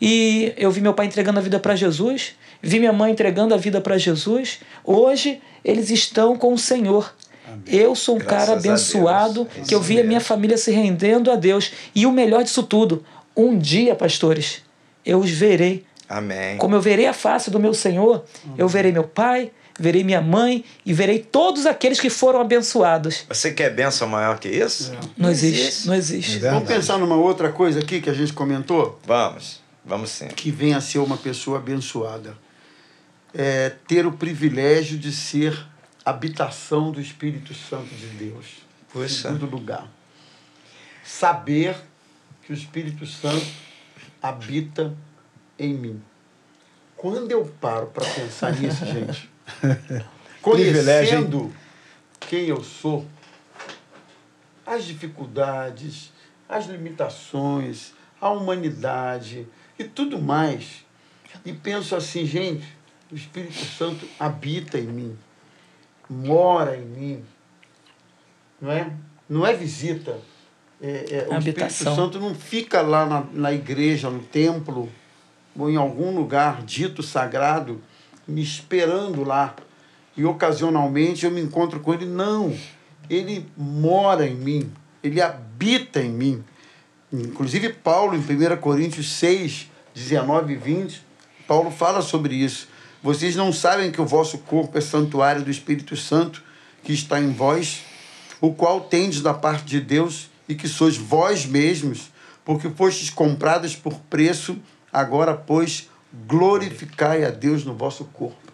E eu vi meu pai entregando a vida para Jesus, vi minha mãe entregando a vida para Jesus. Hoje eles estão com o Senhor. Amém. Eu sou um Graças cara abençoado que eu vi a minha família se rendendo a Deus. E o melhor disso tudo, um dia, pastores, eu os verei. Amém. Como eu verei a face do meu Senhor, eu verei meu pai, verei minha mãe e verei todos aqueles que foram abençoados. Você quer bênção maior que isso? Não, não existe, não existe. É Vamos pensar numa outra coisa aqui que a gente comentou? Vamos, vamos sim. Que venha a ser uma pessoa abençoada. É ter o privilégio de ser habitação do Espírito Santo de Deus. Poxa. Em segundo lugar. Saber que o Espírito Santo habita em mim. Quando eu paro para pensar nisso, gente, Conhecendo quem eu sou, as dificuldades, as limitações, a humanidade e tudo mais. E penso assim, gente, o Espírito Santo habita em mim, mora em mim. Não é? Não é visita. É, é, o Espírito Santo não fica lá na, na igreja, no templo, ou em algum lugar dito sagrado me esperando lá. E ocasionalmente eu me encontro com ele. Não, ele mora em mim, ele habita em mim. Inclusive, Paulo, em 1 Coríntios 6, 19 e 20, Paulo fala sobre isso. Vocês não sabem que o vosso corpo é santuário do Espírito Santo que está em vós, o qual tendes da parte de Deus e que sois vós mesmos, porque fostes comprados por preço, agora, pois, glorificai a Deus no vosso corpo.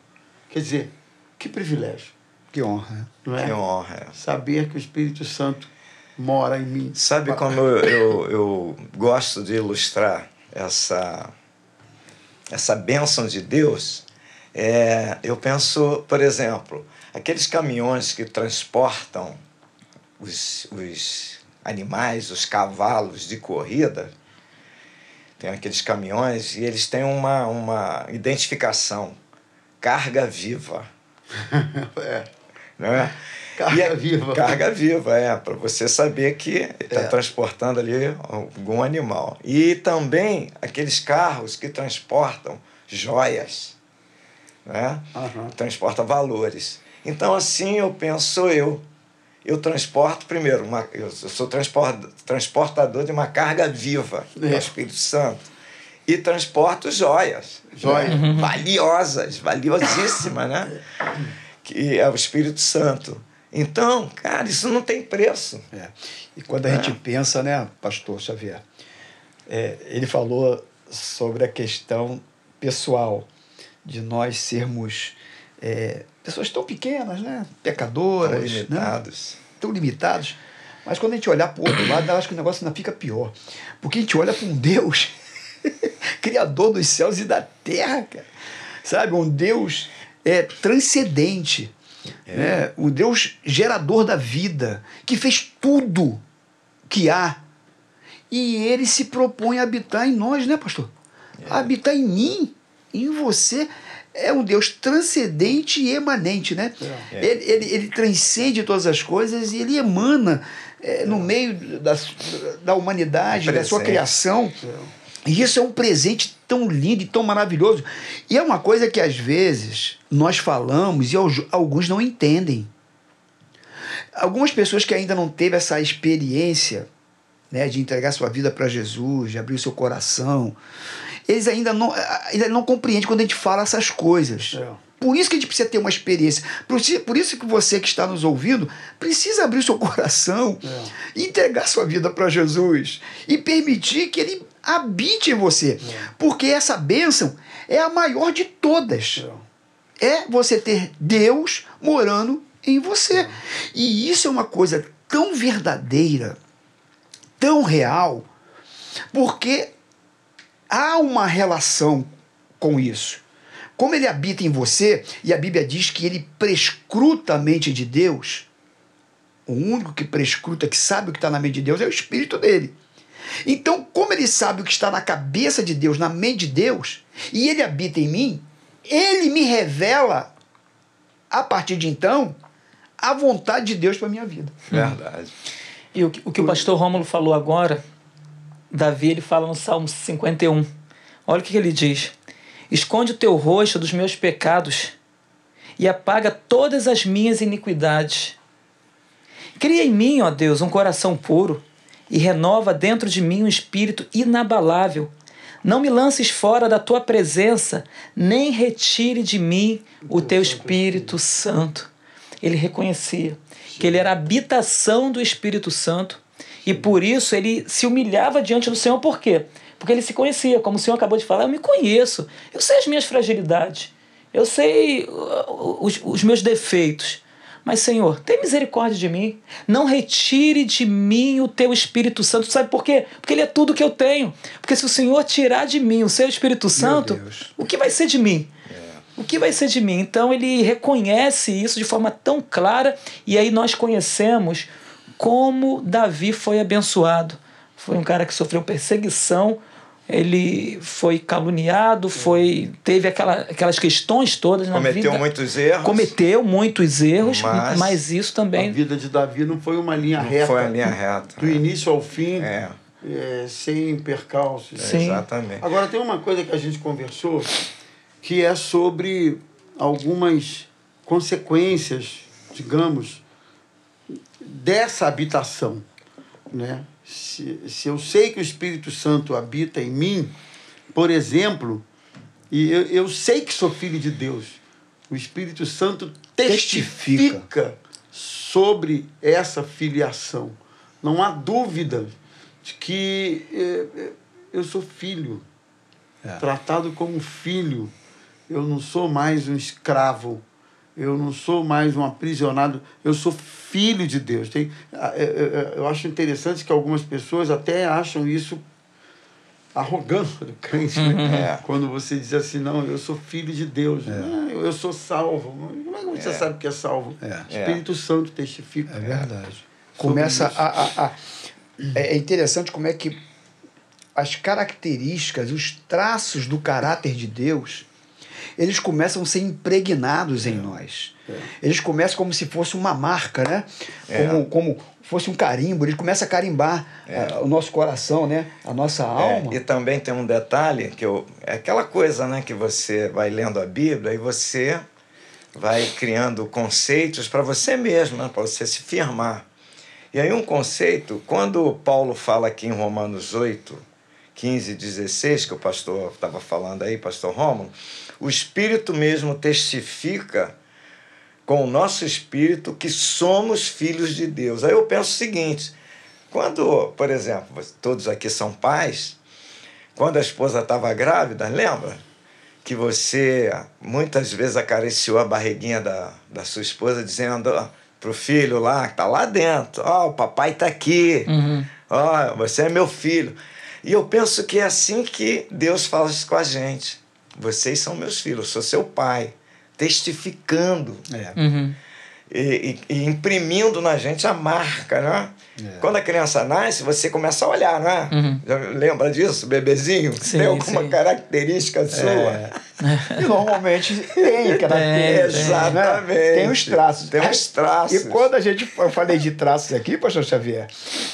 Quer dizer, que privilégio. Que honra. Não é? Que honra. Saber que o Espírito Santo mora em mim. Sabe como eu, eu, eu gosto de ilustrar essa, essa bênção de Deus? É, eu penso, por exemplo, aqueles caminhões que transportam os, os animais, os cavalos de corrida, tem aqueles caminhões e eles têm uma, uma identificação, carga viva. é. Não é? Carga é, viva. Carga viva, é, para você saber que está é. transportando ali algum animal. E também aqueles carros que transportam joias, né? Uhum. transporta valores. Então, assim eu penso eu eu transporto, primeiro, uma, eu sou transportador de uma carga viva, é. do Espírito Santo. E transporto joias. Joias. Né? Uhum. Valiosas, valiosíssimas, né? Que é o Espírito Santo. Então, cara, isso não tem preço. É. E quando a é. gente pensa, né, pastor Xavier, é, ele falou sobre a questão pessoal de nós sermos é, pessoas tão pequenas, né? Pecadoras. Tão limitados. Né? Tão limitados. Mas quando a gente olhar para o outro lado, eu acho que o negócio ainda fica pior. Porque a gente olha para um Deus, criador dos céus e da terra, cara. Sabe? Um Deus é, transcendente. É. Né? O Deus gerador da vida, que fez tudo que há. E ele se propõe a habitar em nós, né, pastor? É. Habitar em mim, em você é um Deus transcendente e emanente, né? É. Ele, ele, ele transcende todas as coisas e ele emana é, no meio da, da humanidade, da sua criação. E isso é um presente tão lindo e tão maravilhoso. E é uma coisa que às vezes nós falamos e alguns não entendem. Algumas pessoas que ainda não teve essa experiência né, de entregar sua vida para Jesus, de abrir o seu coração, eles ainda não, ainda não compreendem quando a gente fala essas coisas. É. Por isso que a gente precisa ter uma experiência. Por isso, por isso que você que está nos ouvindo precisa abrir o seu coração, É. entregar sua vida para Jesus e permitir que Ele habite em você. Porque essa bênção é a maior de todas. É você ter Deus morando em você. E isso é uma coisa tão verdadeira, tão real, porque há uma relação com isso. Como ele habita em você, e a Bíblia diz que ele prescruta a mente de Deus, o único que prescruta, que sabe o que está na mente de Deus, é o Espírito dele. Então, como ele sabe o que está na cabeça de Deus, na mente de Deus, e ele habita em mim, ele me revela, a partir de então, a vontade de Deus para minha vida. Verdade. E o, que- o que o pastor Rômulo falou agora, Davi ele fala no Salmo 51. Olha o que ele diz: Esconde o teu rosto dos meus pecados e apaga todas as minhas iniquidades. Cria em mim, ó Deus, um coração puro e renova dentro de mim um espírito inabalável. Não me lances fora da tua presença, nem retire de mim o teu Espírito Santo. Ele reconhecia que ele era a habitação do Espírito Santo e por isso ele se humilhava diante do Senhor. Por quê? Porque ele se conhecia, como o Senhor acabou de falar, eu me conheço, eu sei as minhas fragilidades, eu sei uh, os, os meus defeitos. Mas, Senhor, tem misericórdia de mim. Não retire de mim o teu Espírito Santo. Sabe por quê? Porque ele é tudo que eu tenho. Porque se o Senhor tirar de mim o seu Espírito Santo, o que vai ser de mim? O que vai ser de mim? Então ele reconhece isso de forma tão clara e aí nós conhecemos como Davi foi abençoado. Foi um cara que sofreu perseguição, ele foi caluniado, foi teve aquela, aquelas questões todas na Cometeu vida. muitos erros. Cometeu muitos erros, Mas- mas, isso A também vida de Davi não foi uma linha Não reta. foi a linha reta. Do início ao fim, É, é, sem percalços. Sim. exatamente. Agora, tem uma coisa que a gente conversou que é sobre algumas consequências, digamos, dessa habitação. Né? Se, se eu sei que o Espírito Santo habita em mim, por exemplo, e eu, eu sei que sou filho de Deus, o Espírito Santo Testifica. testifica sobre essa filiação. Não há dúvida de que eh, eh, eu sou filho, tratado como filho. Eu não sou mais um escravo. Eu não sou mais um aprisionado. Eu sou filho de Deus. Tem, eu acho interessante que algumas pessoas até acham isso arrogância do crente, né? É. Quando você diz assim, não, eu sou filho de Deus, Ah, eu, eu sou salvo. Como é que você É. sabe que é salvo? É. Espírito Santo testifica. É verdade. Começa a, a, a- É é interessante como é que as características, os traços do caráter de Deus, eles começam a ser impregnados em nós. Eles começam como se fosse uma marca, né? É. Como, como fosse um carimbo. Ele começa a carimbar eh, o nosso coração, né? A nossa alma. É, e também tem um detalhe que eu, é aquela coisa, né, que você vai lendo a Bíblia e você vai criando conceitos para você mesmo, né, para você se firmar. E aí um conceito, quando Paulo fala aqui em Romanos 8, 15 e 16, que o pastor estava falando aí, pastor Rômulo, o Espírito mesmo testifica com o nosso espírito que somos filhos de Deus. Aí eu penso o seguinte: quando, por exemplo, todos aqui são pais, quando a esposa estava grávida, lembra? Que você muitas vezes acariciou a barriguinha da, da sua esposa, dizendo ó, pro filho lá, que tá lá dentro: Ó, o papai tá aqui, ó, você é meu filho. E eu penso que é assim que Deus fala isso com a gente. Vocês são meus filhos, eu sou seu pai, testificando É. Uhum. e, e- e imprimindo na gente a marca, né? É. Quando a criança nasce, você começa a olhar, não é? Uhum. Lembra disso, bebezinho? Sim, tem alguma sim. característica sua? É. E normalmente tem Tem, tem. Exatamente. Tem os traços. Tem os traços. E quando a gente eu falei de traços aqui, pastor Xavier,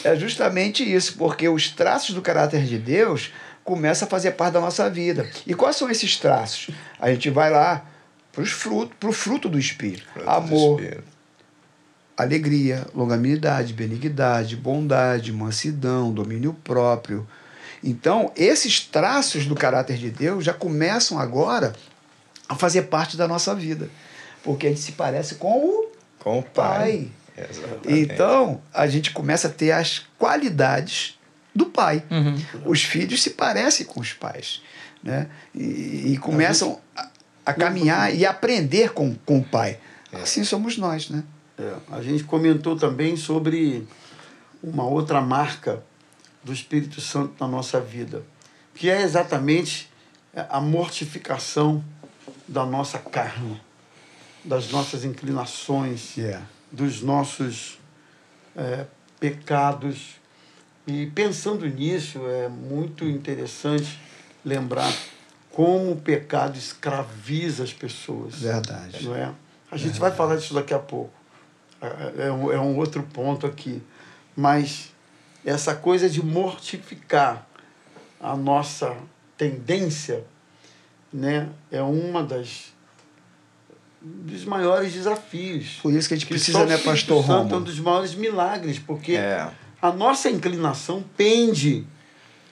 é justamente isso, porque os traços do caráter de Deus começam a fazer parte da nossa vida. E quais são esses traços? A gente vai lá para fruto, o fruto do Espírito. Fruto do Amor, Espírito. alegria, longanimidade, benignidade, bondade, mansidão, domínio próprio. Então, esses traços do caráter de Deus já começam agora a fazer parte da nossa vida. Porque a gente se parece com o Com o Pai. pai. Então, a gente começa a ter as qualidades do pai. Uhum. Os filhos se parecem com os pais. Né? E, e começam a, a caminhar e aprender com, com o pai. Assim somos nós, né? É, a gente comentou também sobre uma outra marca do Espírito Santo na nossa vida, que é exatamente a mortificação da nossa carne, das nossas inclinações, Yeah. dos nossos é, pecados. E pensando nisso, é muito interessante lembrar como o pecado escraviza as pessoas Verdade. não é? A gente vai falar disso daqui a pouco. É, é um, é um outro ponto aqui. Mas essa coisa de mortificar a nossa tendência né, é uma das dos maiores desafios. Por isso que a gente Que precisa, né, Pastor Santo é um Romo? dos maiores milagres, porque É. a nossa inclinação pende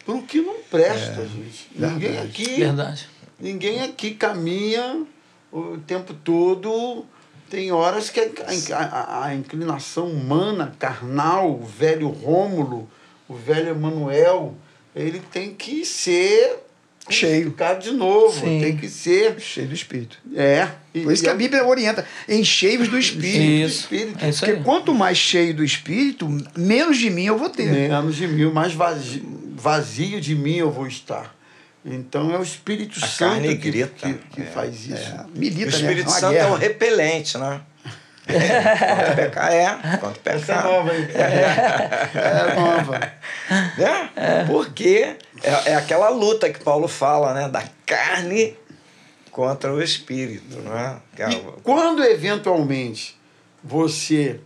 para o que não presta, gente. Ninguém verdade. aqui Verdade. Ninguém aqui caminha o tempo todo. Tem horas que a, a- a inclinação humana, carnal, o velho Rômulo, o velho Emanuel, ele tem que ser Cheio. de novo. Sim. Tem que ser. Cheio do Espírito. É. E- Por isso e que a é- Bíblia orienta. Enchei-vos do Espírito. Isso. Espírito. É isso Porque aí. quanto mais cheio do Espírito, menos de mim eu vou ter. Menos de mil, mais vazio, vazio de mim eu vou estar. Então é o Espírito A Santo carne que, grita. que, que É. faz isso. É, O milita, Espírito né? Santo é o guerra. repelente, né? Quanto pecar é, quanto Essa é pecar. nova, hein? É nova. né? Porque é, é aquela luta que Paulo fala, né? Da carne contra o espírito, não é? É E quando eventualmente você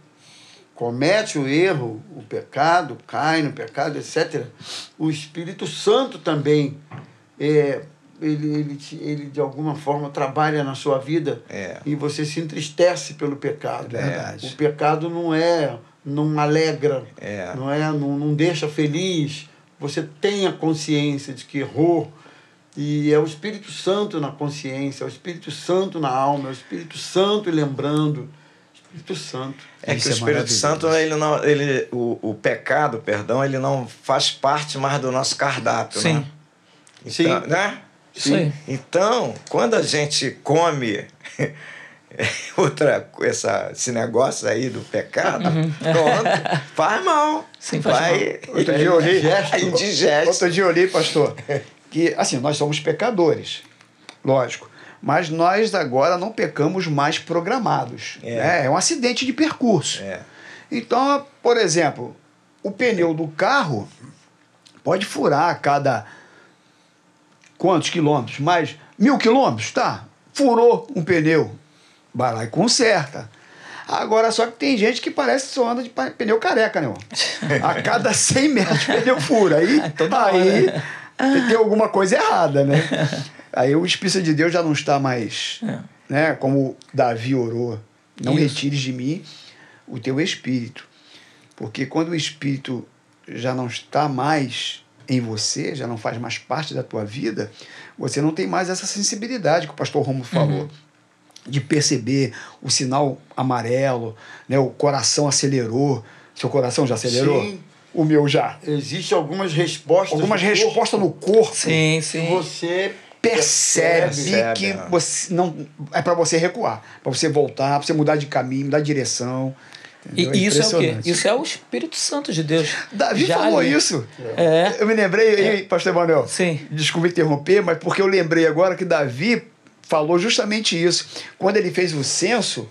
comete o erro, o pecado, cai no pecado, etc., o Espírito Santo também, é, ele, ele, te- ele de alguma forma trabalha na sua vida É. e você se entristece pelo pecado. É verdade. O pecado não é, não alegra, É. não, é não, não deixa feliz. Você tem a consciência de que errou. E é o Espírito Santo na consciência, é o Espírito Santo na alma, é o Espírito Santo lembrando. Espírito Santo. É que o Espírito. Santo, ele não, ele, o, o pecado, perdão, ele não faz parte mais do nosso cardápio, Sim. né? Sim. Então, né? Aí. Então, quando a gente come outra essa, esse negócio aí do pecado, pronto, faz mal. Sim, faz Vai, Outro dia eu olhei, Aí digeste. outro dia eu olhei, pastor, que assim, nós somos pecadores, lógico. Mas nós agora não pecamos mais programados. É. né? é um acidente de percurso. É. Então, por exemplo, o pneu do carro pode furar a cada quantos quilômetros? Mais mil quilômetros? Tá. Furou um pneu. Vai lá e conserta. Agora, só que tem gente que parece que só anda de pneu careca, né? A cada 100 metros o pneu fura. Aí, aí hora, tem alguma coisa errada, né? Aí o Espírito de Deus já não está mais, É. né? Como Davi orou. Não Isso. retires de mim o teu espírito. Porque quando o espírito já não está mais em você, já não faz mais parte da tua vida, você não tem mais essa sensibilidade que o pastor Romulo falou. De perceber o sinal amarelo, né? o coração acelerou. Seu coração já acelerou? Sim. O meu já. Existem algumas respostas. Algumas corpo respostas no corpo Sim, que sim. você percebe, Percebe, que né? você não é para você recuar, para você voltar, para você mudar de caminho, mudar de direção. E entendeu? isso é o quê? Isso é o Espírito Santo de Deus. Davi Já falou ali. isso. É. Eu me lembrei, aí, pastor Emanuel, Sim. desculpe interromper, mas porque eu lembrei agora que Davi falou justamente isso. Quando ele fez o censo,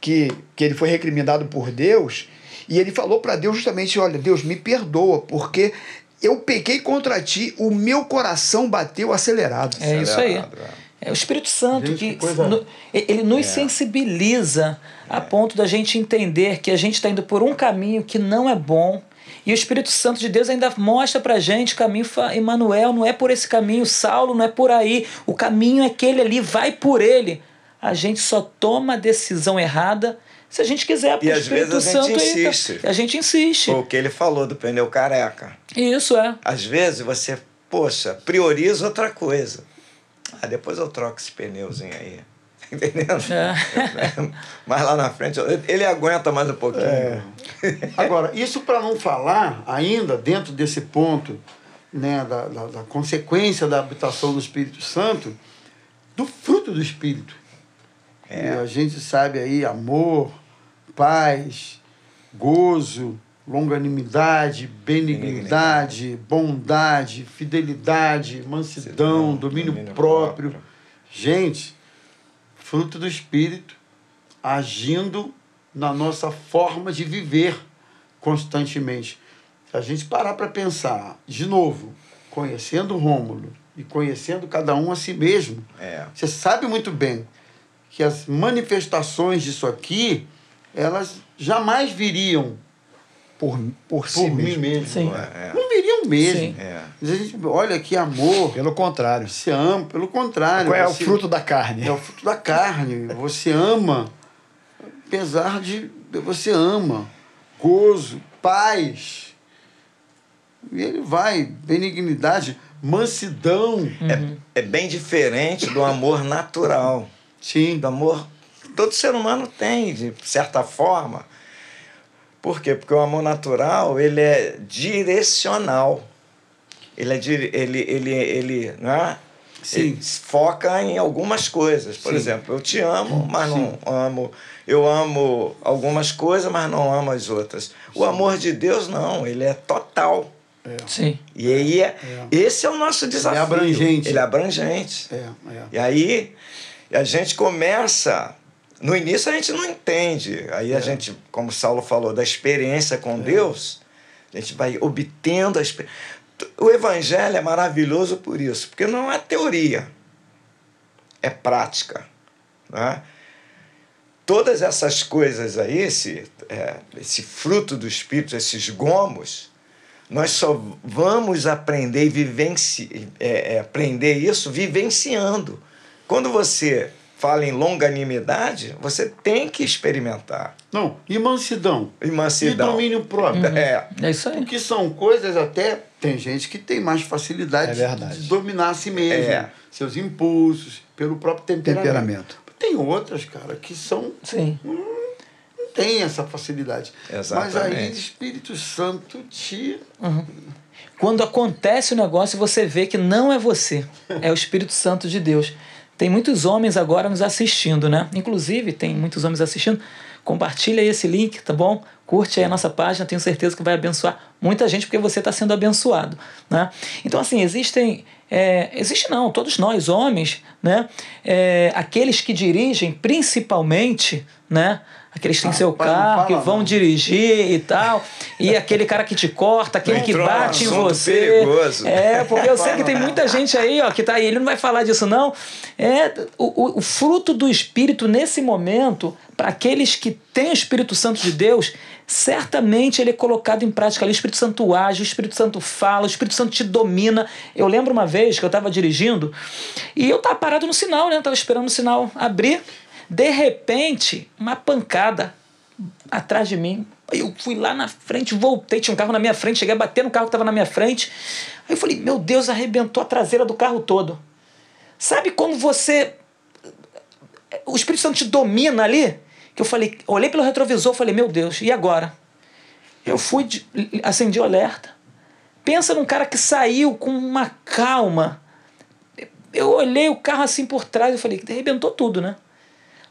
que, que ele foi recriminado por Deus, e ele falou para Deus justamente: Olha, Deus, me perdoa, porque eu pequei contra ti, o meu coração bateu acelerado. É isso aí. É o Espírito Santo Gente, que coisa- no- ele nos sensibiliza a ponto da gente entender que a gente está indo por um caminho que não é bom. E o Espírito Santo de Deus ainda mostra pra gente o caminho, Emmanuel, não é por esse caminho, Saulo não é por aí, o caminho é aquele ali, vai por ele. A gente só toma a decisão errada se a gente quiser, porque E o às vezes Espírito a gente Santo tá- insiste. a gente insiste. Foi o que ele falou do pneu careca. Isso é. Às vezes você, poxa, prioriza outra coisa. Ah, depois eu troco esse pneuzinho aí. Entendendo? É. Mas lá na frente, ele aguenta mais um pouquinho. É. Agora, isso para não falar ainda dentro desse ponto né, da, da, da consequência da habitação do Espírito Santo, do fruto do Espírito. É. E a gente sabe aí amor, paz, gozo, longanimidade, benignidade, bondade, fidelidade, mansidão, domínio, domínio próprio. próprio. Gente, fruto do Espírito agindo na nossa forma de viver constantemente. Se a gente parar para pensar, de novo, conhecendo o Rômulo e conhecendo cada um a si mesmo, É. você sabe muito bem que as manifestações disso aqui, elas jamais viriam Por, por si por mesmo. mesmo. Sim. É. Não viriam mesmo. Sim. É. Mas a gente olha que amor, Pelo contrário. você ama, pelo contrário. Qual é o você- fruto da carne? É o fruto da carne. Você ama, apesar de você ama. Gozo, paz. E ele vai, benignidade, mansidão. É, é bem diferente do amor natural. Sim. Do amor que todo ser humano tem, de certa forma. Por quê? Porque o amor natural, ele é direcional. Ele é dire- ele ele ele, né? Sim. Ele foca em algumas coisas. Por Sim. exemplo, eu te amo, mas não amo. Eu amo algumas coisas, mas não amo as outras. O amor de Deus não, ele é total. Sim. E aí é, esse é o nosso desafio. abrangente. Ele é abrangente. É, é. E aí a gente começa. No início a gente não entende. Aí É. a gente, como Saulo falou, da experiência com Deus, a gente vai obtendo a experiência. O evangelho é maravilhoso por isso, porque não é teoria, é prática. Né? Todas essas coisas aí, esse, é, esse fruto do Espírito, esses gomos, nós só vamos aprender e vivenci, é, é, aprender isso vivenciando. Quando você fala em longanimidade, você tem que experimentar. Não, e mansidão. E mansidão. E domínio próprio. É, É isso aí. Porque são coisas até. Tem gente que tem mais facilidade É de dominar a si mesmo, É. seus impulsos, pelo próprio temperamento. Temperamento. Tem outras, cara, que são Sim. não tem essa facilidade. Mas aí Exatamente. o Espírito Santo te. Quando acontece o negócio, você vê que não é você, é o Espírito Santo de Deus. Tem muitos homens agora nos assistindo, né? Inclusive, tem muitos homens assistindo. Compartilha aí esse link, tá bom? Curte aí a nossa página, tenho certeza que vai abençoar muita gente, porque você está sendo abençoado, né? Então, assim, existem... É, existe não, todos nós, homens, né? É, aqueles que dirigem, principalmente, né? Aqueles que têm seu Rapaz, não carro, fala que vão não. dirigir e tal, e aquele cara que te corta, aquele que bate em você. perigoso. É, porque eu sei que tem muita gente aí, ó, que tá aí, ele não vai falar disso, não. É o, o, o fruto do Espírito nesse momento, para aqueles que têm o Espírito Santo de Deus, certamente ele é colocado em prática ali. O Espírito Santo age, o Espírito Santo fala, o Espírito Santo te domina. Eu lembro uma vez que eu estava dirigindo e eu estava parado no sinal, né? Tava esperando o sinal abrir. De repente, uma pancada atrás de mim. Eu fui lá na frente, voltei, tinha um carro na minha frente, cheguei a bater no carro que estava na minha frente. Aí eu falei, meu Deus, arrebentou a traseira do carro todo. Sabe quando você. O Espírito Santo te domina ali? Que eu falei, olhei pelo retrovisor falei, meu Deus, e agora? Eu fui, acendi o alerta. Pensa num cara que saiu com uma calma. Eu olhei o carro assim por trás e falei, arrebentou tudo, né?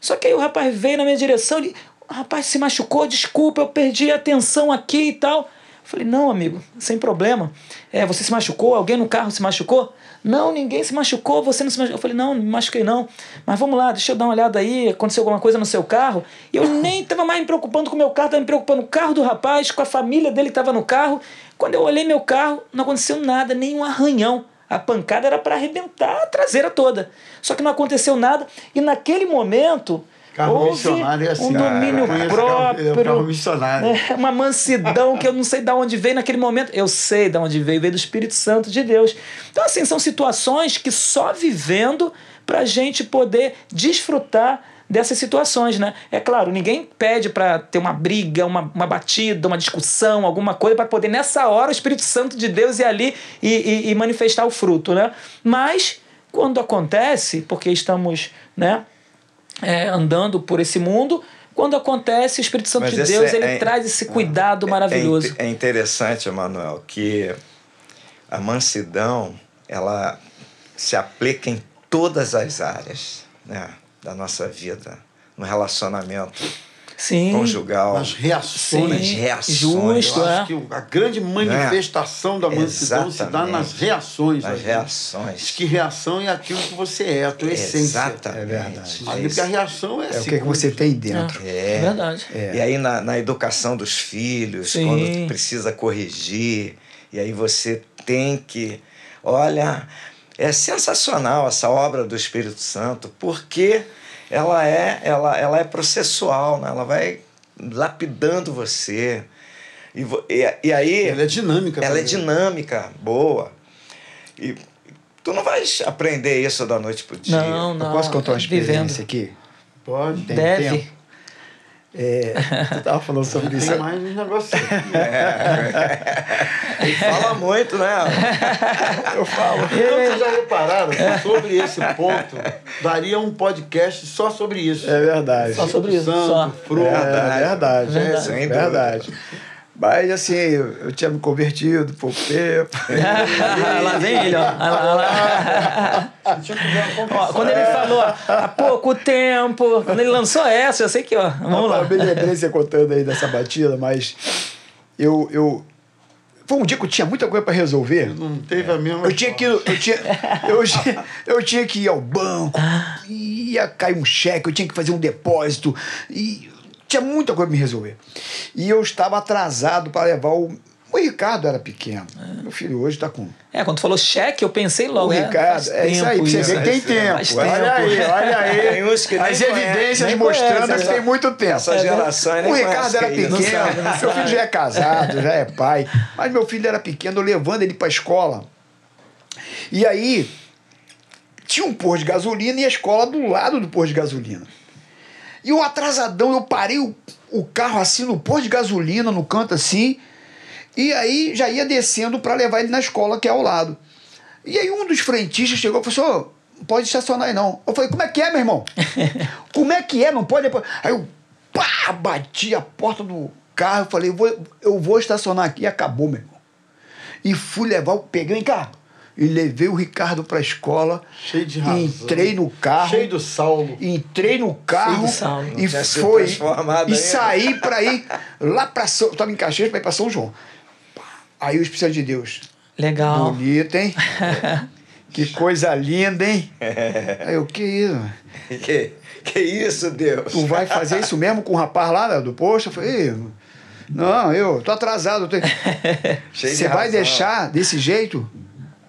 Só que aí o rapaz veio na minha direção, ele, rapaz se machucou, desculpa, eu perdi a atenção aqui e tal. Eu falei, não, amigo, sem problema. É, você se machucou? Alguém no carro se machucou? Não, ninguém se machucou, você não se machucou. Eu falei, não, não me machuquei não. Mas vamos lá, deixa eu dar uma olhada aí, aconteceu alguma coisa no seu carro. E eu nem estava mais me preocupando com o meu carro, estava me preocupando com o carro do rapaz, com a família dele que estava no carro. Quando eu olhei meu carro, não aconteceu nada, nem um arranhão. A pancada era para arrebentar a traseira toda. Só que não aconteceu nada. E naquele momento. Carro houve missionário é assim. um cara. domínio carro- próprio. Carro missionário. É, uma mansidão que eu não sei de onde veio naquele momento. Eu sei de onde veio, veio do Espírito Santo de Deus. Então, assim, são situações que só vivendo para a gente poder desfrutar dessas situações, né? É claro, ninguém pede para ter uma briga, uma, uma batida, uma discussão, alguma coisa para poder nessa hora o Espírito Santo de Deus ir ali e, e, e manifestar o fruto, né? Mas quando acontece, porque estamos, né, é, andando por esse mundo, quando acontece, o Espírito Santo Mas de Deus é- ele é- traz esse cuidado É- maravilhoso. É, inte- é interessante, Emanuel, que a mansidão ela se aplica em todas as áreas né, da nossa vida, no relacionamento Sim. conjugal, As reações. nas Sim, reações, justo, Eu é. acho que a grande manifestação da mansidão se dá nas reações. nas gente. reações. Diz que reação é aquilo que você é, a tua essência. Exatamente. É verdade. Ali, É porque a reação é, É o que, assim, que você tem dentro. É, verdade. E aí na, na educação dos filhos, Sim. quando precisa corrigir, e aí você tem que. Olha, é sensacional essa obra do Espírito Santo, porque ela é, ela, ela é processual, né? ela vai lapidando você. E, e, e aí. Ela é dinâmica. Ela é dinâmica, boa. E tu não vais aprender isso da noite pro dia. Não, Eu não. posso contar uma vivendo. experiência aqui? Pode. Tem Deve. tempo? É, tu tava falando sobre isso. Tem mais um negócio. Ele fala muito, né? Eu falo. Então, vocês já repararam que sobre esse ponto daria um podcast só sobre isso. É verdade. Só sobre isso, Santo, só. fruto. É verdade. Verdade. É, Sem é dúvida. verdade. Mas assim, eu, eu tinha me convertido pouco tempo. lá vem ele, ó. Lá, lá. Ó, quando ele falou há pouco tempo, quando ele lançou essa, eu sei que, ó, vamos lá. Eu me lembrei você contando aí dessa batida, mas eu, eu. Foi um dia que eu tinha muita coisa para resolver. Não teve a mesma. Eu tinha que eu tinha, eu, tinha- eu tinha que ir ao banco, ia cair um cheque, eu tinha que fazer um depósito e tinha muita coisa para me resolver. E eu estava atrasado para levar o o Ricardo era pequeno. Meu filho hoje está com É, quando tu falou cheque, eu pensei logo. o é, Ricardo, é isso aí, tempo pra você ver que tem Faz tempo. tempo. Olha aí, olha aí. Tem uns que nem As evidências mostrando conhecem, que tem muito tempo. Essa geração nem O Ricardo conhece era é pequeno, Não sabe, não meu filho sabe. já é casado, já é pai. Mas meu filho era pequeno, eu levando ele para escola. E aí, tinha um posto de gasolina e a escola do lado do posto de gasolina. E o atrasadão, eu parei o, o carro assim no posto de gasolina, no canto assim, e aí já ia descendo para levar ele na escola que é ao lado. E aí um dos frentistas chegou e falou assim: "Ô, não pode estacionar aí não. Eu falei: como é que é, meu irmão? como é que é? Não pode. Aí eu pá, bati a porta do carro, eu falei: eu vou, eu vou estacionar aqui e acabou, meu irmão. E fui levar, o peguei em carro. E levei o Ricardo para a escola. Cheio de razão. Entrei no carro. Cheio do Saulo. Entrei no carro Cheio sal. e foi e ainda. saí para ir lá para São, eu tava em Caxias para ir para São João. Aí o Espírito de Deus, Legal. bonito, hein? que coisa linda, hein? Aí eu, que isso? Que, que isso, Deus? Tu vai fazer isso mesmo com o rapaz lá né, do posto? Eu falei, "Ih, não, eu tô atrasado. tô-" Você de vai deixar desse jeito?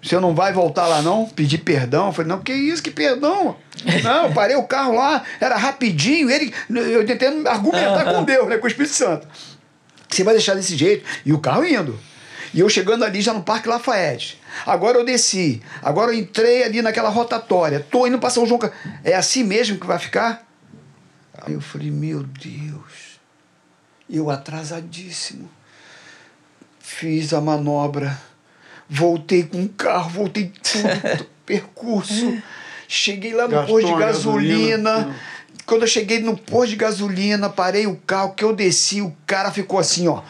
Você não vai voltar lá não? Pedir perdão? Eu falei, não, que isso, que perdão? Não, eu parei o carro lá, era rapidinho, ele, eu tentando argumentar com Deus, né, com o Espírito Santo. Você vai deixar desse jeito? E o carro indo. E eu chegando ali já no Parque Lafayette. Agora eu desci. Agora eu entrei ali naquela rotatória. Tô indo para São João. É assim mesmo que vai ficar? Aí eu falei, meu Deus. Eu atrasadíssimo. Fiz a manobra. Voltei com o carro, voltei tudo, do percurso. Cheguei lá no Gastou posto de gasolina. gasolina. Quando eu cheguei no posto de gasolina, parei o carro, que eu desci, o cara ficou assim, ó.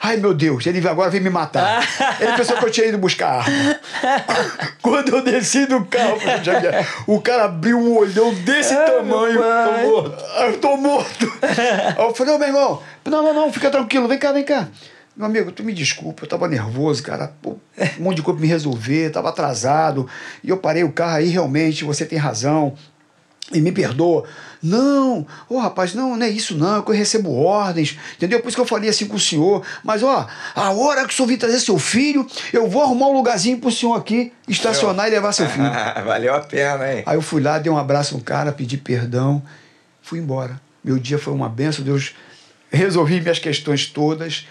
Ai, meu Deus, ele agora vem me matar. Ele pensou que eu tinha ido buscar arma. Quando eu desci do carro, já- o cara abriu um olhão desse tamanho. pai. Tô morto. Eu tô morto. Aí eu falei, ô meu irmão, não, não, não, fica tranquilo, vem cá, vem cá. Meu amigo, tu me desculpa, eu tava nervoso, cara. Pô, um monte de coisa pra me resolver, tava atrasado. E eu parei o carro aí, realmente, você tem razão. E me perdoa. Não, ô rapaz, não, não é isso não, é que eu recebo ordens, entendeu? Por isso que eu falei assim com o senhor. Mas ó, a hora que o senhor vir trazer seu filho, eu vou arrumar um lugarzinho pro senhor aqui, estacionar e levar seu filho. Valeu a pena, hein? Aí eu fui lá, dei um abraço no cara, pedi perdão, fui embora. Meu dia foi uma benção, Deus resolvi minhas questões todas,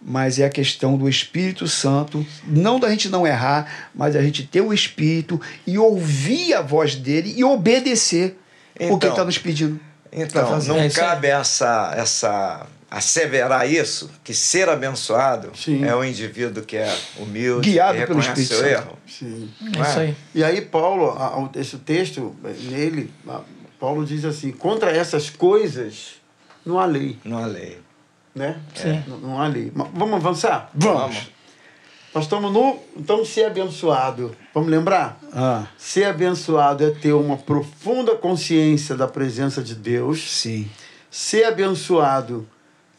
mas é a questão do Espírito Santo, não da gente não errar, mas a gente ter o Espírito e ouvir a voz dele e obedecer o que Então, ele está nos pedindo. Então, fazendo. não É cabe essa, essa asseverar isso, que ser abençoado Sim. é o indivíduo que é humilde, Guiado que pelo Espírito seu Santo. erro. Sim. É isso aí. E aí, Paulo, esse texto, nele, a- Paulo diz assim: contra essas coisas não há lei. Não há lei. Né? Sim. Não, não há lei. Mas vamos avançar? Vamos. Nós estamos no. Então, ser abençoado. Vamos lembrar? Ah, Ser abençoado é ter uma profunda consciência da presença de Deus. sim. Ser abençoado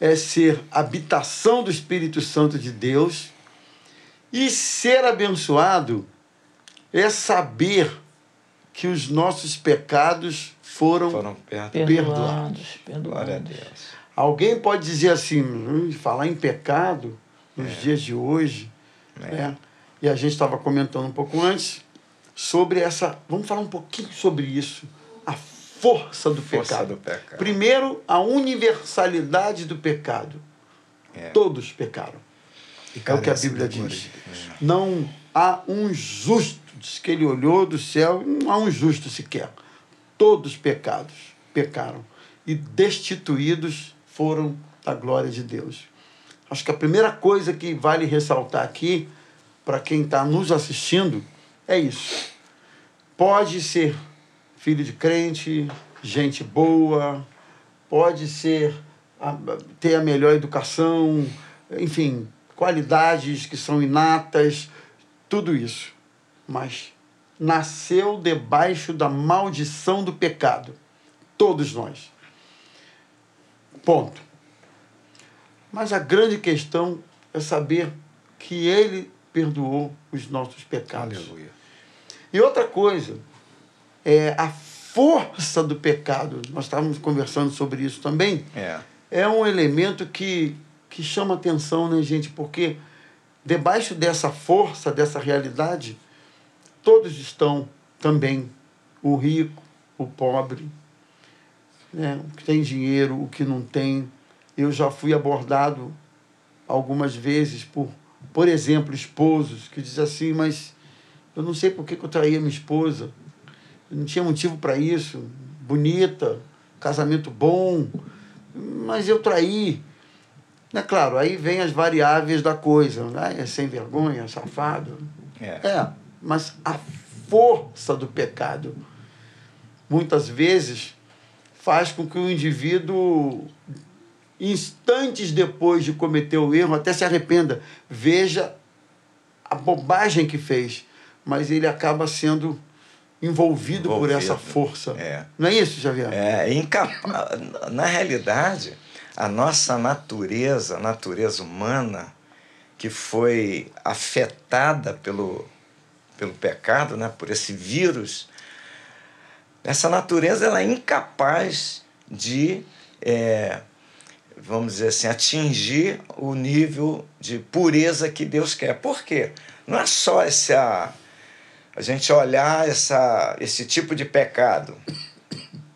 é ser habitação do Espírito Santo de Deus. E ser abençoado é saber que os nossos pecados foram. Foram perto. Perdoados, Glória a perdoados. Deus. Alguém pode dizer assim, hum, falar em pecado nos dias de hoje, É. né? E a gente estava comentando um pouco antes sobre essa. Vamos falar um pouquinho sobre isso. A força do Força pecado. do pecado. Primeiro, a universalidade do pecado. É. Todos pecaram. É o que a Bíblia diz. Deus. Não há um justo. Diz que ele olhou do céu, não há um justo sequer. Todos pecados pecaram e destituídos foram da glória de Deus. Acho que a primeira coisa que vale ressaltar aqui, para quem está nos assistindo, é isso. Pode ser filho de crente, gente boa, pode ser a- ter a melhor educação, enfim, qualidades que são inatas, tudo isso. Mas nasceu debaixo da maldição do pecado. Todos nós. Ponto. Mas a grande questão é saber que ele perdoou os nossos pecados. Aleluia. E outra coisa, é a força do pecado. Nós estávamos conversando sobre isso também. É. É um elemento que, que chama atenção, né, gente? Porque debaixo dessa força, dessa realidade, todos estão também. O rico, o pobre, né? o que tem dinheiro, o que não tem. Eu já fui abordado algumas vezes por, por exemplo, esposos que dizem assim, mas eu não sei por que, que eu traía minha esposa. Eu não tinha motivo para isso. Bonita, casamento bom, mas eu traí. É claro, aí vem as variáveis da coisa. Né? É sem vergonha, safado. É. É, mas a força do pecado muitas vezes faz com que o indivíduo, instantes depois de cometer o erro, até se arrependa, veja a bobagem que fez, mas ele acaba sendo envolvido, por Envolvido. essa força. É. Não é isso, Javier? É incapaz. Na realidade, a nossa natureza, a natureza humana, que foi afetada pelo, pelo pecado, né, por esse vírus, essa natureza ela é incapaz de, é, vamos dizer assim, atingir o nível de pureza que Deus quer. Por quê? Não é só essa, a gente olhar essa, esse tipo de pecado,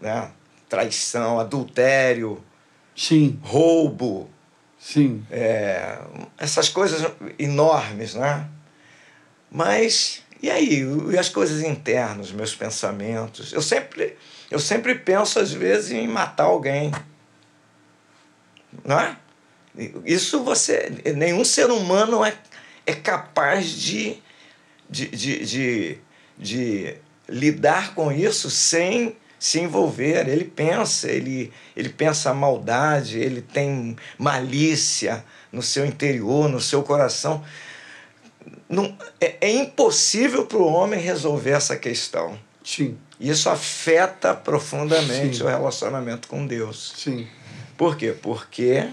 né? traição, adultério, Sim, roubo, sim. é, essas coisas enormes, né? Mas e aí, e as coisas internas, meus pensamentos? Eu sempre, eu sempre penso às vezes em matar alguém, não é? Isso você, nenhum ser humano é, é capaz de, de, de, de, de lidar com isso sem se envolver. Ele pensa, ele, ele pensa a maldade, ele tem malícia no seu interior, no seu coração. Não, é, é impossível para o homem resolver essa questão. Sim, Isso afeta profundamente Sim. o relacionamento com Deus. sim. Por quê? Porque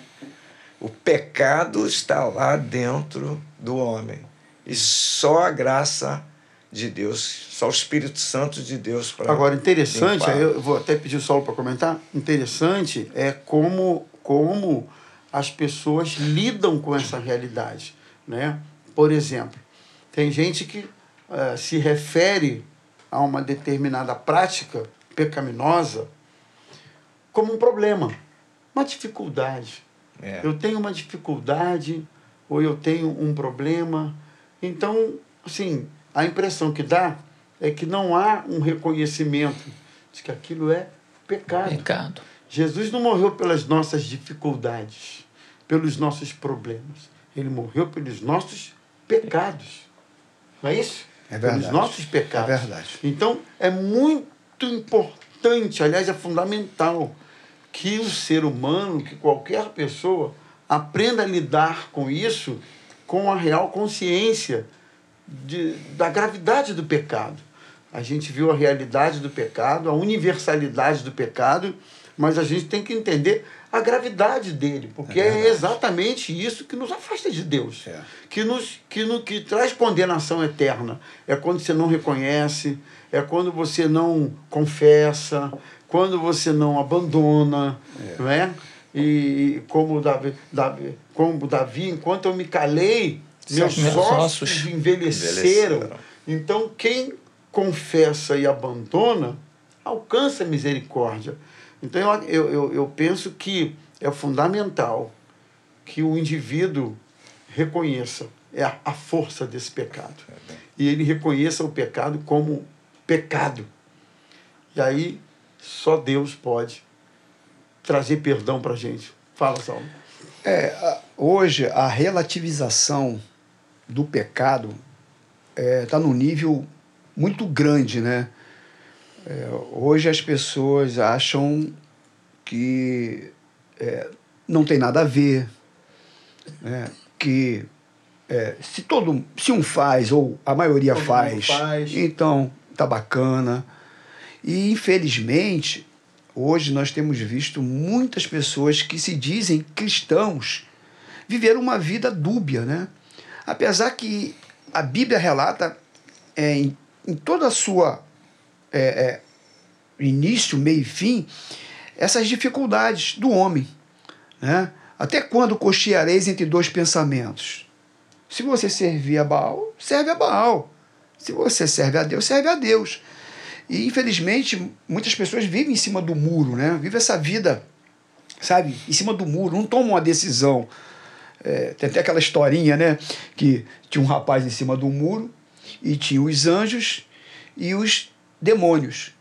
o pecado está lá dentro do homem. E só a graça de Deus, só o Espírito Santo de Deus para. Agora, interessante, limpar. eu vou até pedir o Saulo para comentar. Interessante é como, como as pessoas lidam com essa realidade. Né? Por exemplo, tem gente que eh, se refere a uma determinada prática pecaminosa como um problema, uma dificuldade. É. Eu tenho uma dificuldade ou eu tenho um problema. Então, assim, a impressão que dá é que não há um reconhecimento de que aquilo é pecado. Pecado. Jesus não morreu pelas nossas dificuldades, pelos nossos problemas. Ele morreu pelos nossos pecados. Não é isso? É verdade. Pelos nossos pecados. É verdade. Então, é muito importante, aliás, é fundamental, que o ser humano, que qualquer pessoa, aprenda a lidar com isso com a real consciência de, da gravidade do pecado. A gente viu a realidade do pecado, a universalidade do pecado, mas a gente tem que entender a gravidade dele, porque É é, exatamente isso que nos afasta de Deus, É. que nos que, no, que traz condenação eterna. É quando você não reconhece, é quando você não confessa, quando você não abandona, não é? E como Davi, Davi, como Davi, enquanto eu me calei, meus, Meus ossos, envelheceram. envelheceram. Então, quem confessa e abandona, alcança a misericórdia. Então, eu, eu, eu, penso que é fundamental que o indivíduo reconheça é a, força desse pecado. E ele reconheça o pecado como pecado. E aí, só Deus pode trazer perdão para a gente. Fala, Saulo. É, hoje a relativização do pecado está num nível muito grande, né? É, hoje as pessoas acham que é, não tem nada a ver, né? que é, se todo se um faz ou a maioria faz, faz. então tá bacana. E infelizmente hoje nós temos visto muitas pessoas que se dizem cristãos viver uma vida dúbia, né? Apesar que a Bíblia relata é, em, em toda a sua é, é, início, meio e fim, essas dificuldades do homem. Né? Até quando cocheareis entre dois pensamentos? Se você servir a Baal, serve a Baal. Se você serve a Deus, serve a Deus. E infelizmente, muitas pessoas vivem em cima do muro, né? Vivem essa vida, sabe, em cima do muro, não tomam uma decisão. É, tem até aquela historinha, né? Que tinha um rapaz em cima do muro e tinha os anjos e os demônios.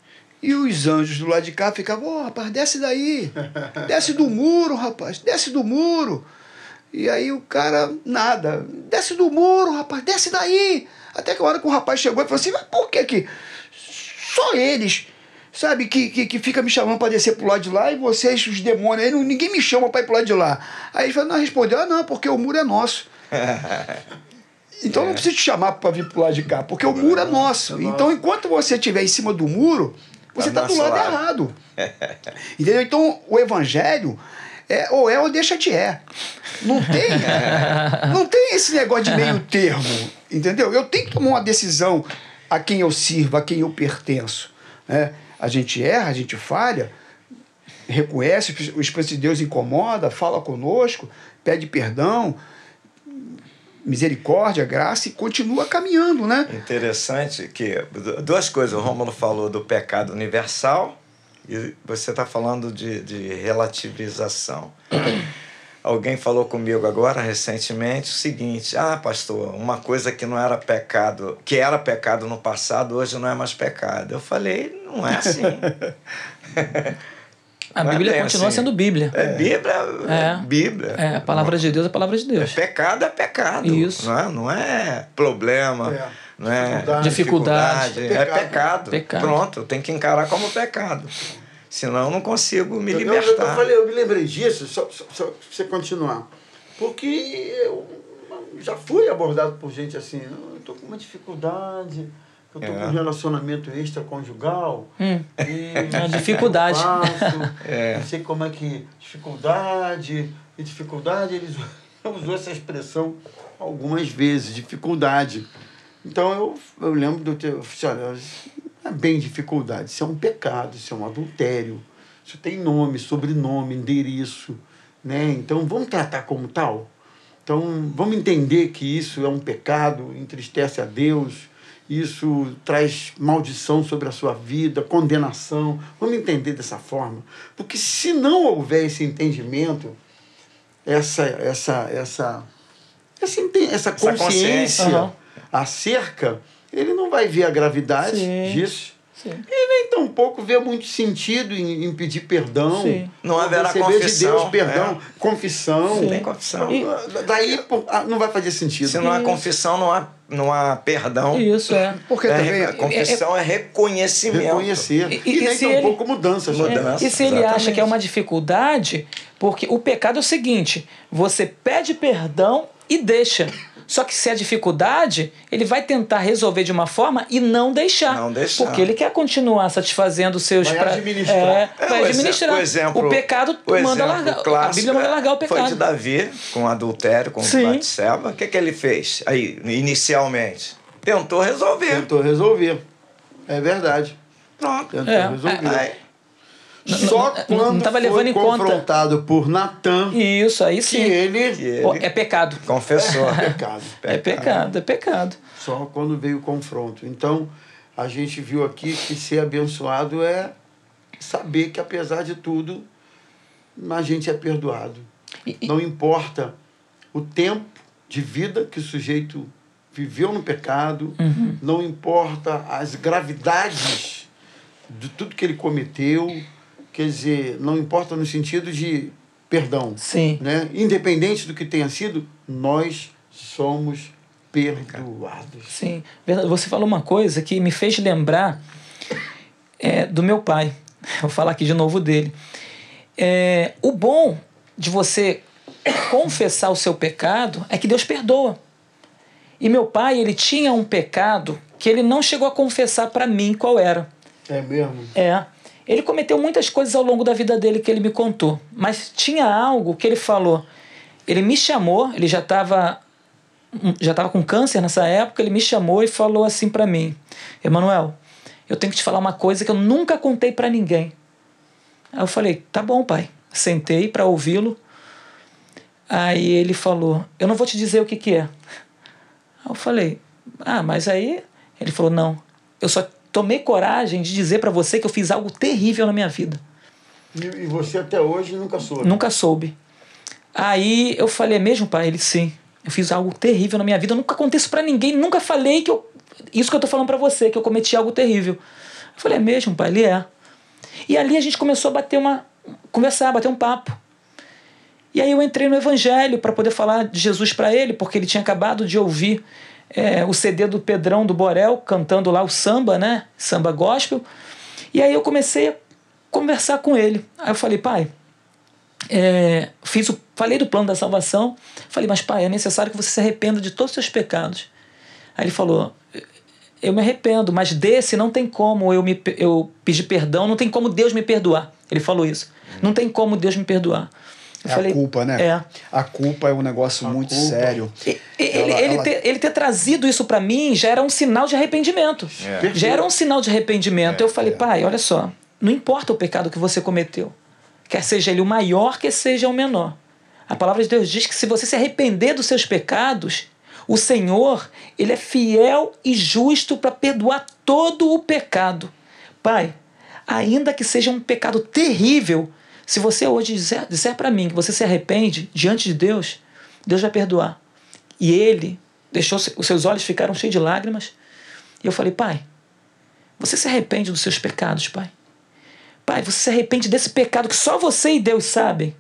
E os anjos do lado de cá ficavam, ô rapaz, desce daí, desce do muro, rapaz, desce do muro. E aí o cara, nada, desce do muro, rapaz, desce daí. Até que a hora que o rapaz chegou e falou assim, mas por que que só eles, sabe, que, que, que fica me chamando para descer pro lado de lá e vocês, os demônios, aí ninguém me chama para ir pro lado de lá. Aí ele falou, não, respondeu, ah não, porque o muro é nosso. Então não precisa te chamar para vir pro lado de cá, porque o muro é nosso. Então enquanto você estiver em cima do muro, você Tá está do do lado lado. errado. Entendeu? Então o evangelho é ou é ou deixa de é. Não tem, não tem esse negócio de meio termo, entendeu? Eu tenho que tomar uma decisão a quem eu sirvo, a quem eu pertenço. Né? A gente erra, a gente falha, reconhece, o Espírito de Deus incomoda, fala conosco, pede perdão, misericórdia, graça e continua caminhando, né? Interessante que du- duas coisas. O Rômulo falou do pecado universal e você está falando de, de relativização. Alguém falou comigo agora, recentemente, o seguinte: ah, pastor, uma coisa que não era pecado, que era pecado no passado, hoje não é mais pecado. Eu falei, não é assim. A é Bíblia bem continua assim. sendo Bíblia. É Bíblia, é, É. Bíblia. É, a palavra de Deus é a palavra de Deus. Pecado é pecado. Isso. Não é, não é problema. É. Não é Dificuldade. Dificuldade. É Pecado. pecado. Pecado. Pronto, tem que encarar como pecado. Senão eu não consigo me Eu- Eu, eu, libertar. falei, eu me lembrei disso, só, só, só pra você continuar. Porque eu já fui abordado por gente assim, "Ah, eu estou com uma dificuldade, eu estou É. com um relacionamento extraconjugal. Hum. E É sei dificuldade. faço, É. Não sei como é que. Dificuldade. E dificuldade, eles usou essa expressão algumas vezes, dificuldade. Então eu, eu lembro do teu. Olha, não é bem dificuldade, isso é um pecado, isso é um adultério. Isso tem nome, sobrenome, endereço. Né? Então vamos tratar como tal. Então vamos entender que isso é um pecado, entristece a Deus, isso traz maldição sobre a sua vida, condenação. Vamos entender dessa forma. Porque se não houver esse entendimento, essa, essa, essa, essa, essa Essa consciência consciência. Aham. acerca, ele não vai ver a gravidade Sim. disso. Sim. E nem tampouco vê muito sentido em, em pedir perdão. Sim. Não haverá receber de confissão, Deus perdão, confissão. Sim. Tem confissão. E- Daí pô, ah, não vai fazer sentido. Se não há confissão, não há, não há perdão. Isso, é. Porque É, também. re- confissão é, reconhecimento. Reconhecer. E- E, e nem se tampouco mudanças. né? Mudança. E se ele exatamente. acha que é uma dificuldade, porque o pecado é o seguinte: você pede perdão e deixa. Só que se é dificuldade, ele vai tentar resolver de uma forma e não deixar. Não deixar. Porque ele quer continuar satisfazendo os seus Vai pra- administrar. É, É, vai o administrar. exemplo- o exemplo- o pecado o manda largar. A clássico Bíblia manda largar o Foi pecado. de Davi com adultério, com Sim. Batseba. O que, que ele fez aí, inicialmente? Tentou resolver. Tentou resolver. É verdade. Pronto. Tentou É, resolver. Aí, Só não- não quando tava foi levando em conta. confrontado por Natan Isso, aí que sim. ele que ele Pô, É pecado. confessou. é pecado. É pecado, é pecado. Só quando veio o confronto. Então, a gente viu aqui que ser abençoado é saber que, apesar de tudo, a gente é perdoado. E- e- Não importa o tempo de vida que o sujeito viveu no pecado, Uhum. não importa as gravidades de tudo que ele cometeu, quer dizer, não importa no sentido de perdão. Sim. Né? Independente do que tenha sido, nós somos perdoados. Sim. Você falou uma coisa que me fez lembrar é, do meu pai. Vou falar aqui de novo dele. É, o bom de você confessar o seu pecado é que Deus perdoa. E meu pai, ele tinha um pecado que ele não chegou a confessar para mim qual era. É mesmo? É. Ele cometeu muitas coisas ao longo da vida dele que ele me contou. Mas tinha algo que ele falou. Ele me chamou, ele já estava já estava com câncer nessa época, ele me chamou e falou assim para mim: Emanuel, eu tenho que te falar uma coisa que eu nunca contei para ninguém. Aí eu falei: tá bom, pai. Sentei para ouvi-lo. Aí ele falou: eu não vou te dizer o que, que é. Aí eu falei: ah, mas aí. Ele falou: não, eu só tomei coragem de dizer para você que eu fiz algo terrível na minha vida. E, e você até hoje nunca soube. Nunca soube. Aí eu falei, é mesmo, pai? Ele, sim. Eu fiz algo terrível na minha vida. Eu nunca contei isso pra ninguém. Nunca falei que eu. Isso que eu tô falando pra você, que eu cometi algo terrível. Eu falei, é mesmo, pai? Ele é. E ali a gente começou a bater uma. conversar, bater um papo. E aí eu entrei no evangelho para poder falar de Jesus para ele, porque ele tinha acabado de ouvir é, o CD do Pedrão do Borel, cantando lá o samba, né? Samba gospel. E aí eu comecei a conversar com ele. Aí eu falei, pai, é, fiz o, falei do plano da salvação. Falei, mas pai, é necessário que você se arrependa de todos os seus pecados. Aí ele falou, eu me arrependo, mas desse não tem como eu, me, eu pedir perdão, não tem como Deus me perdoar. Ele falou isso. Não tem como Deus me perdoar. Eu É falei, a culpa, né? É. A culpa é um negócio muito culpa. sério. E- e- Ele, Ela- ele, ela- ter, ele ter trazido isso para mim já era um sinal de arrependimento. É. Já era um sinal de arrependimento. É, eu falei, pai, olha só, não importa o pecado que você cometeu, quer seja ele o maior, quer seja o menor. A palavra de Deus diz que se você se arrepender dos seus pecados, o Senhor, ele é fiel e justo para perdoar todo o pecado. Pai, ainda que seja um pecado terrível, se você hoje disser, disser para mim que você se arrepende diante de Deus, Deus vai perdoar. E ele deixou os seus olhos ficaram cheios de lágrimas. E eu falei, pai, você se arrepende dos seus pecados, pai? Pai, você se arrepende desse pecado que só você e Deus sabem?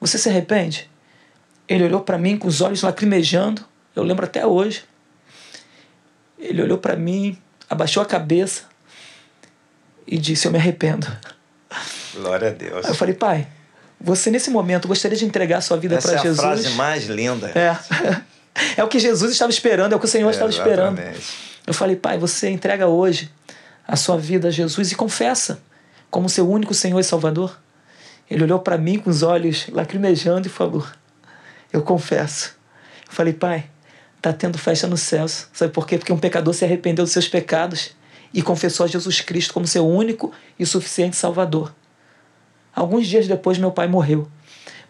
Você se arrepende? Ele olhou para mim com os olhos lacrimejando. Eu lembro até hoje. Ele olhou para mim, abaixou a cabeça e disse: Eu me arrependo. Glória a Deus. Aí eu falei, pai, você nesse momento gostaria de entregar a sua vida Essa para é a Jesus? frase mais linda. É. É o que Jesus estava esperando, é o que o Senhor estava esperando. Exatamente. Eu falei, pai, você entrega hoje a sua vida a Jesus e confessa como seu único Senhor e Salvador. Ele olhou para mim com os olhos lacrimejando e falou: Eu confesso. Eu falei, pai, tá tendo festa nos céus. Sabe por quê? Porque um pecador se arrependeu dos seus pecados e confessou a Jesus Cristo como seu único e suficiente Salvador. Alguns dias depois, meu pai morreu.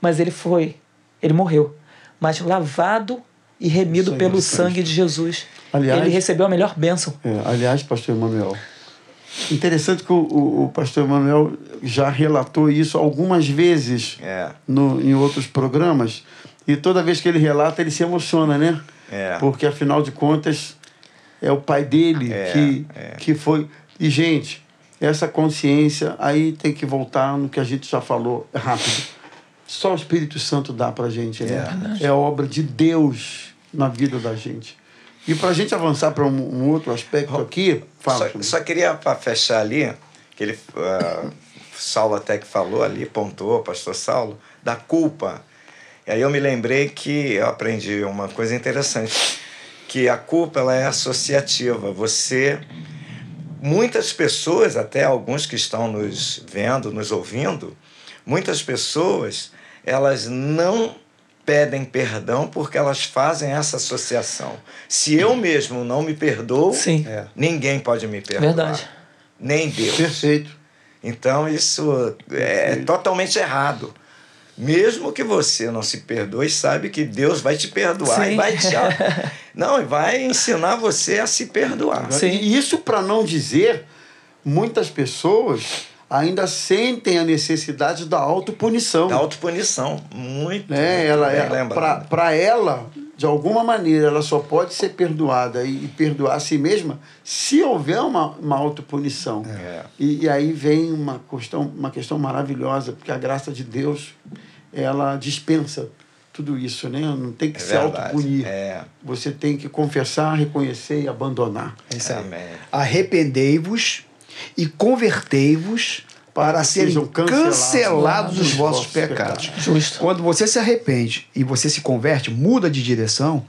Mas ele foi, ele morreu, mas lavado e remido Sangue pelo sangue de Jesus. Aliás- ele recebeu a melhor bênção. É, aliás, pastor Emanuel, interessante que o, o, o pastor Emanuel já relatou isso algumas vezes É. no, em outros programas. E toda vez que ele relata, ele se emociona, né? É. Porque, afinal de contas, é o pai dele É, que, é. que foi. E, gente, essa consciência aí tem que voltar no que a gente já falou rápido. Só o Espírito Santo dá pra gente, né? É, é obra de Deus na vida da gente. E para a gente avançar para um, um, outro aspecto aqui, fala. Só, só queria para fechar ali, que ele, uh, Saulo até que falou ali, pontuou, pastor Saulo, da culpa. E aí eu me lembrei que eu aprendi uma coisa interessante, que a culpa ela é associativa. Você, muitas pessoas, até alguns que estão nos vendo, nos ouvindo, muitas pessoas, elas não pedem perdão porque elas fazem essa associação. Se eu mesmo não me perdoo, Sim. ninguém pode me perdoar. Verdade. Nem Deus. Perfeito. Então isso é totalmente errado. Mesmo que você não se perdoe, sabe que Deus vai te perdoar Sim. e vai te não e vai ensinar você a se perdoar. Sim. E isso para não dizer, muitas pessoas ainda sentem a necessidade da autopunição. Da autopunição, muito. né? muito ela é para ela, de alguma maneira, ela só pode ser perdoada e, e perdoar a si mesma se houver uma, uma autopunição. É. E, e aí vem uma questão, uma questão maravilhosa, porque a graça de Deus, ela dispensa tudo isso, né? Não tem que É se autopunir. É. Você tem que confessar, reconhecer e abandonar. É isso aí. Amém. Arrependei-vos e convertei-vos para, serem cancelados, cancelados os os vossos pecados. pecados. Justo. Quando você se arrepende e você se converte, muda de direção,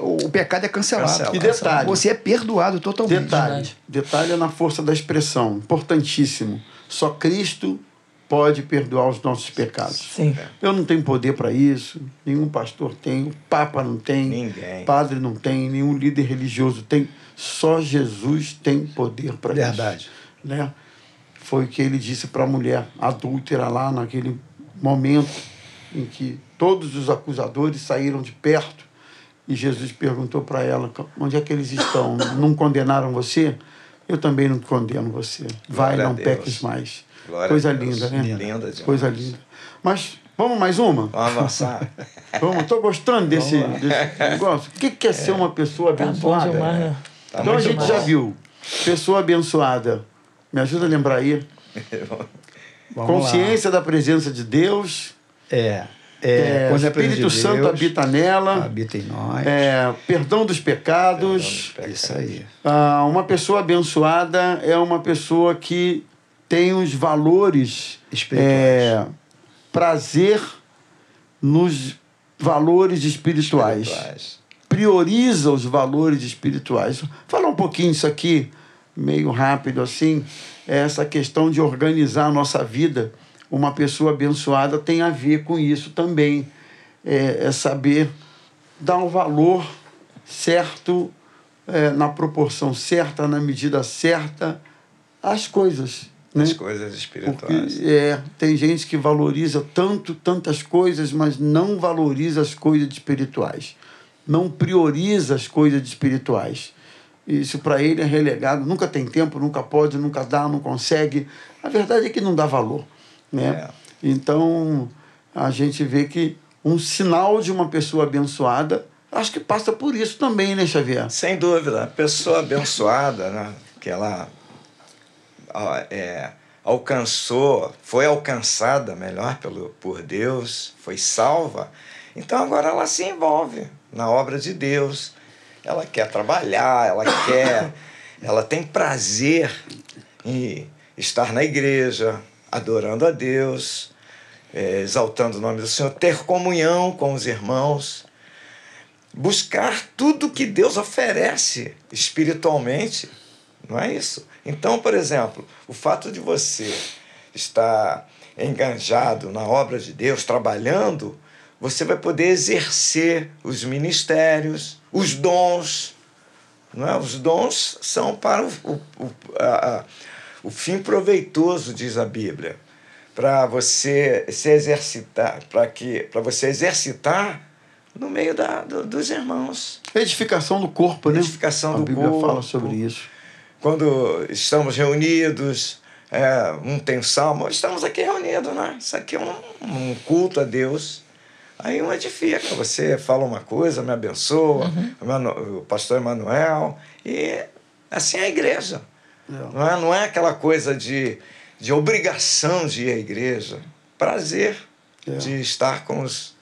o pecado é cancelado. Cancelado. E detalhe, Você é perdoado totalmente. Detalhe, detalhe é na força da expressão, importantíssimo. Só Cristo pode perdoar os nossos pecados. Sim. Eu não tenho poder para isso, nenhum pastor tem, o Papa não tem, Ninguém. padre não tem, nenhum líder religioso tem. Só Jesus tem poder para isso. Verdade. Né? Foi o que ele disse para a mulher adúltera lá naquele momento em que todos os acusadores saíram de perto e Jesus perguntou para ela: onde é que eles estão? Não condenaram você? Eu também não condeno você. Vai, Glória não peques mais. Glória Coisa a Deus. linda, né? Linda demais. Coisa linda. Mas vamos mais uma? Vamos avançar. Vamos, estou gostando desse, desse negócio. O que que é ser uma pessoa Tá abençoada? demais, né? Tá então a gente bom. já viu. Pessoa abençoada. Me ajuda a lembrar aí. Vamos Consciência da presença de Deus. lá. É. É, É, é Espírito de Santo Deus, habita nela. Habita em nós. É, perdão dos pecados. Isso aí. Ah, uma pessoa abençoada é uma pessoa que tem os valores é, prazer nos valores espirituais. Espirituais. Prioriza os valores espirituais. Falar um pouquinho isso aqui, meio rápido assim, é essa questão de organizar a nossa vida. Uma pessoa abençoada tem a ver com isso também. É, é saber dar o valor certo, é, na proporção certa, na medida certa, às coisas. Né? As coisas espirituais. Porque, é, tem gente que valoriza tanto, tantas coisas, mas não valoriza as coisas espirituais. Não prioriza as coisas espirituais. Isso para ele é relegado. Nunca tem tempo, nunca pode, nunca dá, não consegue. A verdade é que não dá valor. Né? É. Então, a gente vê que um sinal de uma pessoa abençoada, acho que passa por isso também, né, Xavier? Sem dúvida. A pessoa abençoada, né? que ela é, alcançou, foi alcançada, melhor, pelo, por Deus, foi salva. Então agora ela se envolve na obra de Deus. Ela quer trabalhar, ela quer, ela tem prazer em estar na igreja, adorando a Deus, é, exaltando o nome do Senhor, ter comunhão com os irmãos buscar tudo que Deus oferece espiritualmente. Não é isso? Então, por exemplo, o fato de você estar enganjado na obra de Deus, trabalhando, você vai poder exercer os ministérios, os dons. Não é? Os dons são para o, o, o, a, a, o fim proveitoso, diz a Bíblia, para você se exercitar, para que para você exercitar no meio da, do, dos irmãos. Edificação do corpo, né? Edificação a do Bíblia corpo. fala sobre isso. Quando estamos reunidos, é, um tem salmo, estamos aqui reunidos, né? Isso aqui é um, um culto a Deus. Aí um edifica, você fala uma coisa, me abençoa, o Manu- o pastor Emanuel, e assim é a igreja. Não, é, não é aquela coisa de, de obrigação de ir à igreja. Prazer É. de estar com os,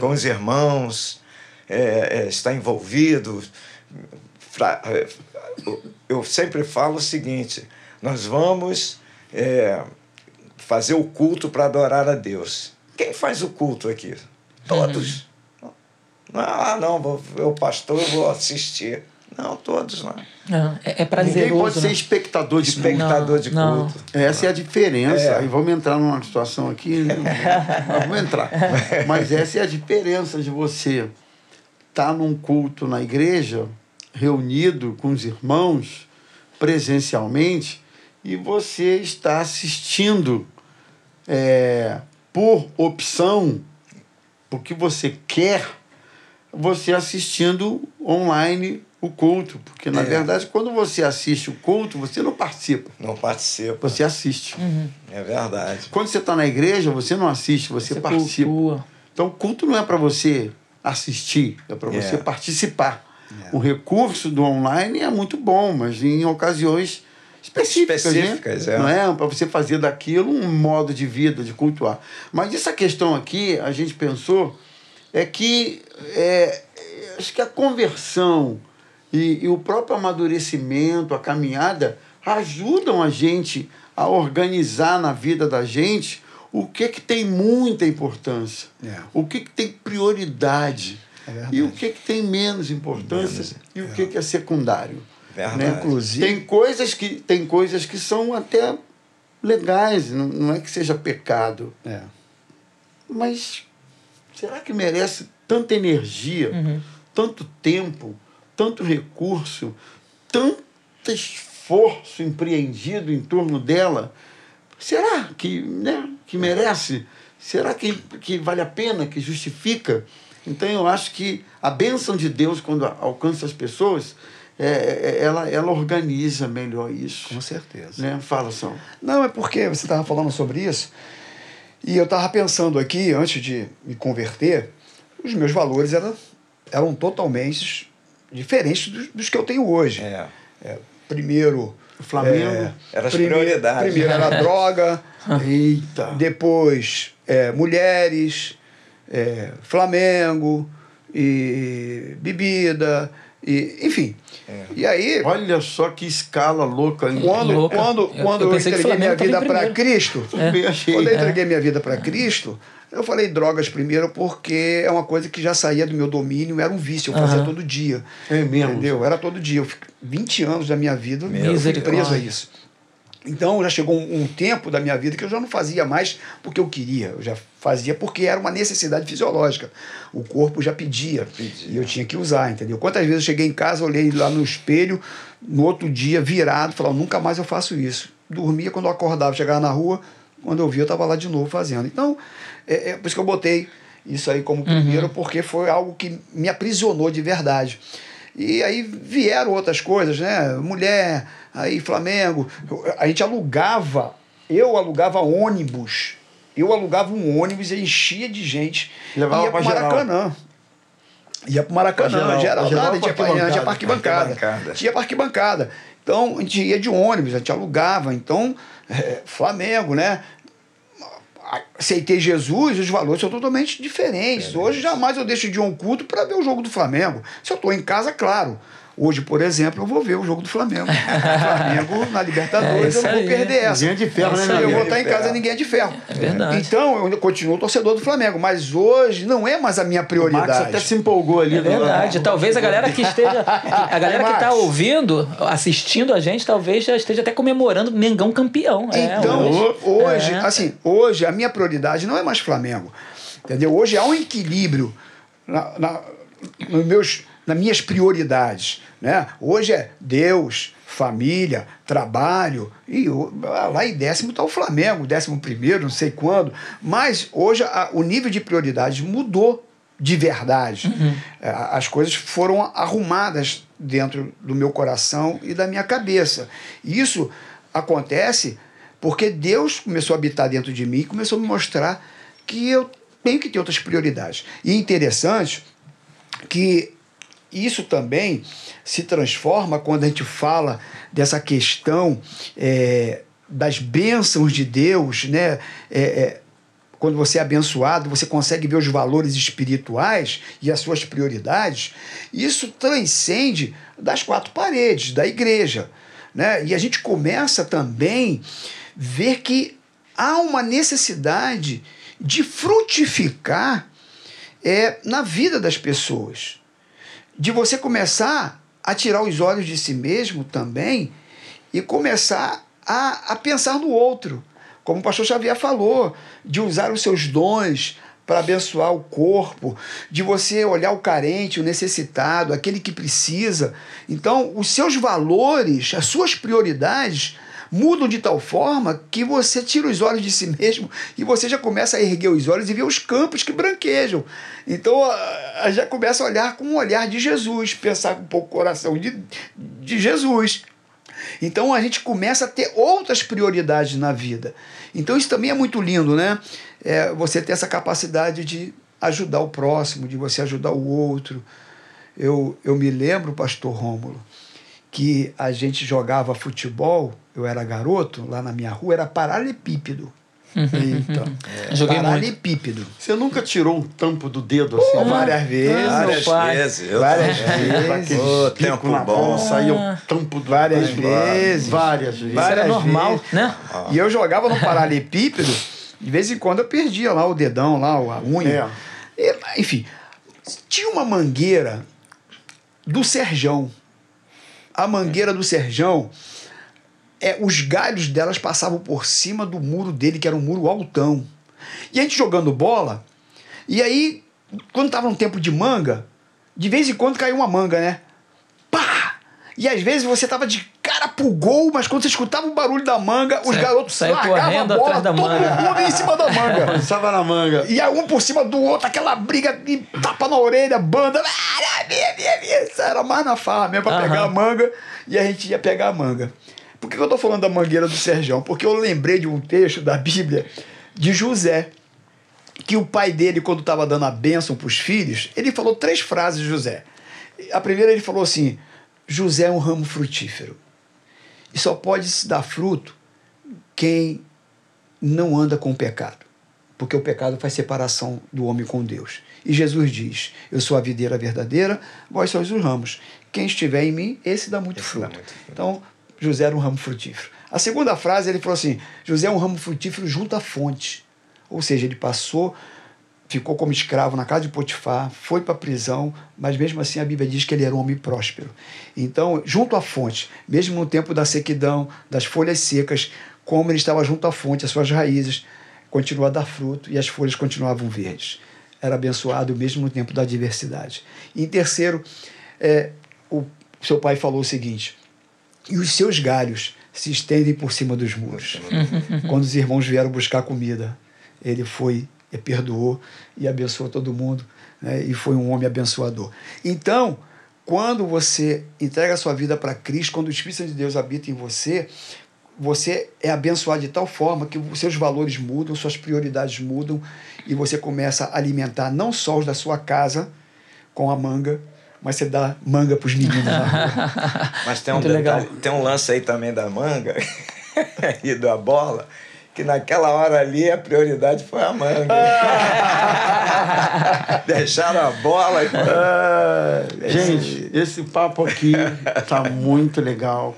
com os irmãos, é, é, estar envolvido. Fra- é, Eu sempre falo o seguinte: nós vamos é, fazer o culto para adorar a Deus. Quem faz o culto aqui? Todos. Ah, não, vou ver o pastor, eu vou assistir. Não, todos não. Não, é, é Ninguém prazeroso. pode ser né? espectador de culto. Espectador de Não, culto. Essa é a diferença. É. Aí vamos entrar numa situação aqui. vamos entrar. Mas essa é a diferença de você estar num culto na igreja, reunido com os irmãos, presencialmente, e você está assistindo é, por opção, porque você quer, você assistindo online o culto. Porque, na É. verdade, quando você assiste o culto, você não participa. Não participa. Você assiste. É verdade. Quando você está na igreja, você não assiste, você, Você participa. cultua. Então, o culto não é para você assistir, é para você É. O recurso do online é muito bom, mas em ocasiões específicas, Específicas, né? é. Não é para você fazer daquilo um modo de vida, de cultuar. Mas essa questão aqui, a gente pensou, é que é, acho que a conversão e, e o próprio amadurecimento, a caminhada, ajudam a gente a organizar na vida da gente o que, que tem muita importância, É. o que, que tem prioridade É e o que, que tem menos importância Menos, e o que, que é secundário. Verdade. Né? Inclusive- Tem coisas que, tem coisas que são até legais, não, não é que seja pecado, É. mas será que merece tanta energia, Uhum. tanto tempo, tanto recurso, tanto esforço empreendido em torno dela? Será que, né, que merece? Será que, que vale a pena, que justifica? Então eu acho que a bênção de Deus, quando alcança as pessoas, é, é- ela, ela organiza melhor isso. Com certeza. Né? Fala, São. Não, é porque você estava falando sobre isso. E eu estava pensando aqui, antes de me converter, os meus valores eram, eram totalmente diferentes dos, dos que eu tenho hoje. É. É, primeiro. O Flamengo. é, Era as primeiro- prioridades. Primeiro era droga, Eita! depois é, mulheres, é, Flamengo, e bebida, e, enfim. E aí, Olha só que escala louca. hein? quando, Louca. quando, Eu- quando eu eu, pensei que o entreguei minha vida para. Cristo, achei. quando eu É. entreguei minha vida para Cristo, eu falei drogas primeiro porque é uma coisa que já saía do meu domínio, era um vício, eu fazia todo dia. É mesmo? Entendeu? Era todo dia. Eu fiquei 20 anos da minha vida eu fui preso a isso. Então já chegou um, um tempo da minha vida que eu já não fazia mais porque eu queria, eu já fazia porque era uma necessidade fisiológica. O corpo já pedia, pedia. e eu tinha que usar, entendeu? Quantas vezes eu cheguei em casa, olhei lá no espelho, no outro dia virado, falava, nunca mais eu faço isso. Dormia quando eu acordava, chegava na rua, quando eu via eu estava lá de novo fazendo. Então, é, é por isso que eu botei isso aí como primeiro, porque foi algo que me aprisionou de verdade. E aí vieram outras coisas, né? Mulher, aí Flamengo. A gente alugava, eu alugava ônibus. Eu alugava um ônibus e enchia de gente. Levava ia pra pro geral. Maracanã. Ia pro Maracanã, geral, geral, geral, nada, tinha, pra arquibancada. tinha parquibancada. Tinha parquibancada. Então, a gente ia de ônibus, a gente alugava. Então, é, Flamengo, né? Aceitei Jesus, os valores são totalmente diferentes. Hoje jamais eu deixo de ir a um culto para ver o jogo do Flamengo. Se eu estou em casa, claro. Hoje, por exemplo, eu vou ver o jogo do Flamengo. Flamengo na É Libertadores, isso eu não vou aí. perder essa. Ninguém é de ferro, É né. Eu vou estar em é casa, ninguém é de ferro. É verdade. Então, eu continuo torcedor do Flamengo, mas hoje não é mais a minha O Max prioridade. até se empolgou ali. É verdade. Talvez a galera que esteja. A galera que está ouvindo, assistindo a gente, talvez já esteja até comemorando Mengão campeão. É, Então, hoje. hoje, É. assim, hoje a minha prioridade não é mais Flamengo. Entendeu? Hoje há um equilíbrio na, na, nos meus, nas minhas prioridades. Né? Hoje é Deus, família, trabalho. E o- lá em décimo está o Flamengo, décimo primeiro, não sei quando. Mas hoje a- o nível de prioridades mudou de verdade. É, As coisas foram arrumadas dentro do meu coração e da minha cabeça. Isso acontece porque Deus começou a habitar dentro de mim e começou a me mostrar que eu tenho que ter outras prioridades. E é interessante que isso também se transforma quando a gente fala dessa questão é, das bênçãos de Deus, né? É, é, quando você é abençoado, você consegue ver os valores espirituais e as suas prioridades. Isso transcende das quatro paredes da igreja. Né? E a gente começa também ver que há uma necessidade de frutificar é, na vida das pessoas. De você começar a tirar os olhos de si mesmo também e começar a, a pensar no outro como o pastor Xavier falou, de usar os seus dons para abençoar o corpo, de você olhar o carente, o necessitado, aquele que precisa. Então, os seus valores, as suas prioridades mudam de tal forma que você tira os olhos de si mesmo e você já começa a erguer os olhos e ver os campos que branquejam. Então, já começa a olhar com o olhar de Jesus, pensar com um pouco o coração de, de Jesus. Então a gente começa a ter outras prioridades na vida. Então isso também é muito lindo, né? É, você ter essa capacidade de ajudar o próximo, de você ajudar o outro. Eu, eu me lembro, pastor Rômulo, que a gente jogava futebol, eu era garoto, lá na minha rua, era paralepípedo. Eita. É. Joguei Paralelepípedo. Muito. Você nunca tirou um tampo do dedo assim? Oh, várias vezes. Várias vezes. Eu várias vezes. Oh, tempo na bom. Saía um tampo do Várias vezes. Várias vezes. Várias era normal, né? Ah. E eu jogava no paralelepípedo, de vez em quando eu perdia lá o dedão, lá, a unha. É. E, enfim, tinha uma mangueira do Serjão. A mangueira do Serjão é, os galhos delas passavam por cima do muro dele, que era um muro altão. E a gente jogando bola, e aí, quando tava no tempo de manga, de vez em quando caiu uma manga, né? Pá! E às vezes você tava de cara pro gol, mas quando você escutava o barulho da manga, os garotos saiu correndo a bola, atrás da todo manga. mundo em cima da manga. Passava na manga. E aí um por cima do outro, aquela briga, e tapa na orelha, banda. Isso era mais na farra mesmo pra pegar a manga. E a gente ia pegar a manga. Por que eu estou falando da mangueira do Serjão? Porque eu lembrei de um texto da Bíblia de José, que o pai dele, quando estava dando a bênção para os filhos, ele falou três frases de José. A primeira ele falou assim: José é um ramo frutífero. E só pode se dar fruto quem não anda com o pecado. Porque o pecado faz separação do homem com Deus. E Jesus diz: Eu sou a videira verdadeira, vós sois os ramos. Quem estiver em mim, esse dá muito, esse fruto. Dá muito fruto. Então, José era um ramo frutífero. A segunda frase ele falou assim: José é um ramo frutífero junto à fonte. Ou seja, ele passou, ficou como escravo na casa de Potifar, foi para a prisão, mas mesmo assim a Bíblia diz que ele era um homem próspero. Então, junto à fonte, mesmo no tempo da sequidão, das folhas secas, como ele estava junto à fonte, as suas raízes continuavam a dar fruto e as folhas continuavam verdes. Era abençoado mesmo no tempo da adversidade. E em terceiro, é, o seu pai falou o seguinte: e os seus galhos se estendem por cima dos muros. Quando os irmãos vieram buscar comida, ele foi e perdoou e abençoou todo mundo né? e foi um homem abençoador. Então, quando você entrega a sua vida para Cristo, quando o Espírito Santo de Deus habita em você, você é abençoado de tal forma que os seus valores mudam, suas prioridades mudam e você começa a alimentar não só os da sua casa com a manga, mas você dá manga para os meninos na rua. Mas tem um, detalhe, tem um lance aí também da manga e da bola, que naquela hora ali a prioridade foi a manga. Deixaram a bola e ah, Gente, esse papo aqui tá muito legal.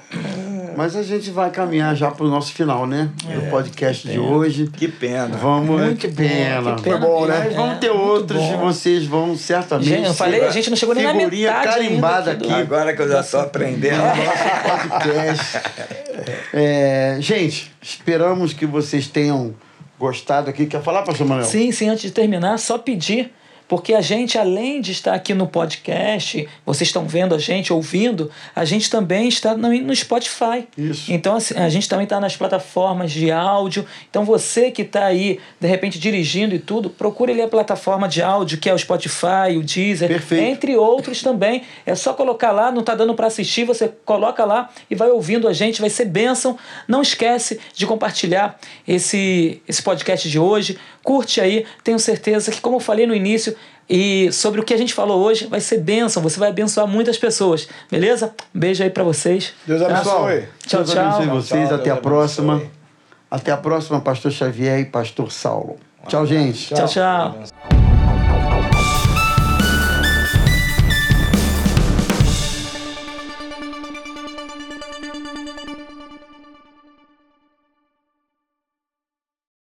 Mas a gente vai caminhar já para o nosso final, né? É, do podcast de hoje. Que pena. Vamos, Muito que pena. Que pena. Foi bom, né? Mas vamos ter é, outros e vocês vão certamente. Gente, eu falei, a gente não chegou nem na metade carimbada aqui. Agora que eu já estou aprendendo. Nosso podcast. É, gente, esperamos que vocês tenham gostado aqui. Quer falar, pastor Manuel? Sim, sim. Antes de terminar, só pedir porque a gente, além de estar aqui no podcast, vocês estão vendo a gente, ouvindo, a gente também está no Spotify. Isso. Então, assim, a gente também está nas plataformas de áudio. Então, você que está aí, de repente, dirigindo e tudo, procure ali a plataforma de áudio, que é o Spotify, o Deezer, Perfeito. entre outros também. É só colocar lá, não está dando para assistir, você coloca lá e vai ouvindo a gente, vai ser bênção. Não esquece de compartilhar esse, esse podcast de hoje. Curte aí, tenho certeza que, como eu falei no início, E sobre o que a gente falou hoje, vai ser bênção. Você vai abençoar muitas pessoas. Beleza? Um beijo aí pra vocês. Deus abençoe. Tchau, Deus abençoe tchau. vocês. Tchau, Até a próxima. abençoe. Até a próxima, pastor Xavier e pastor Saulo. Tchau, gente. Tchau, tchau.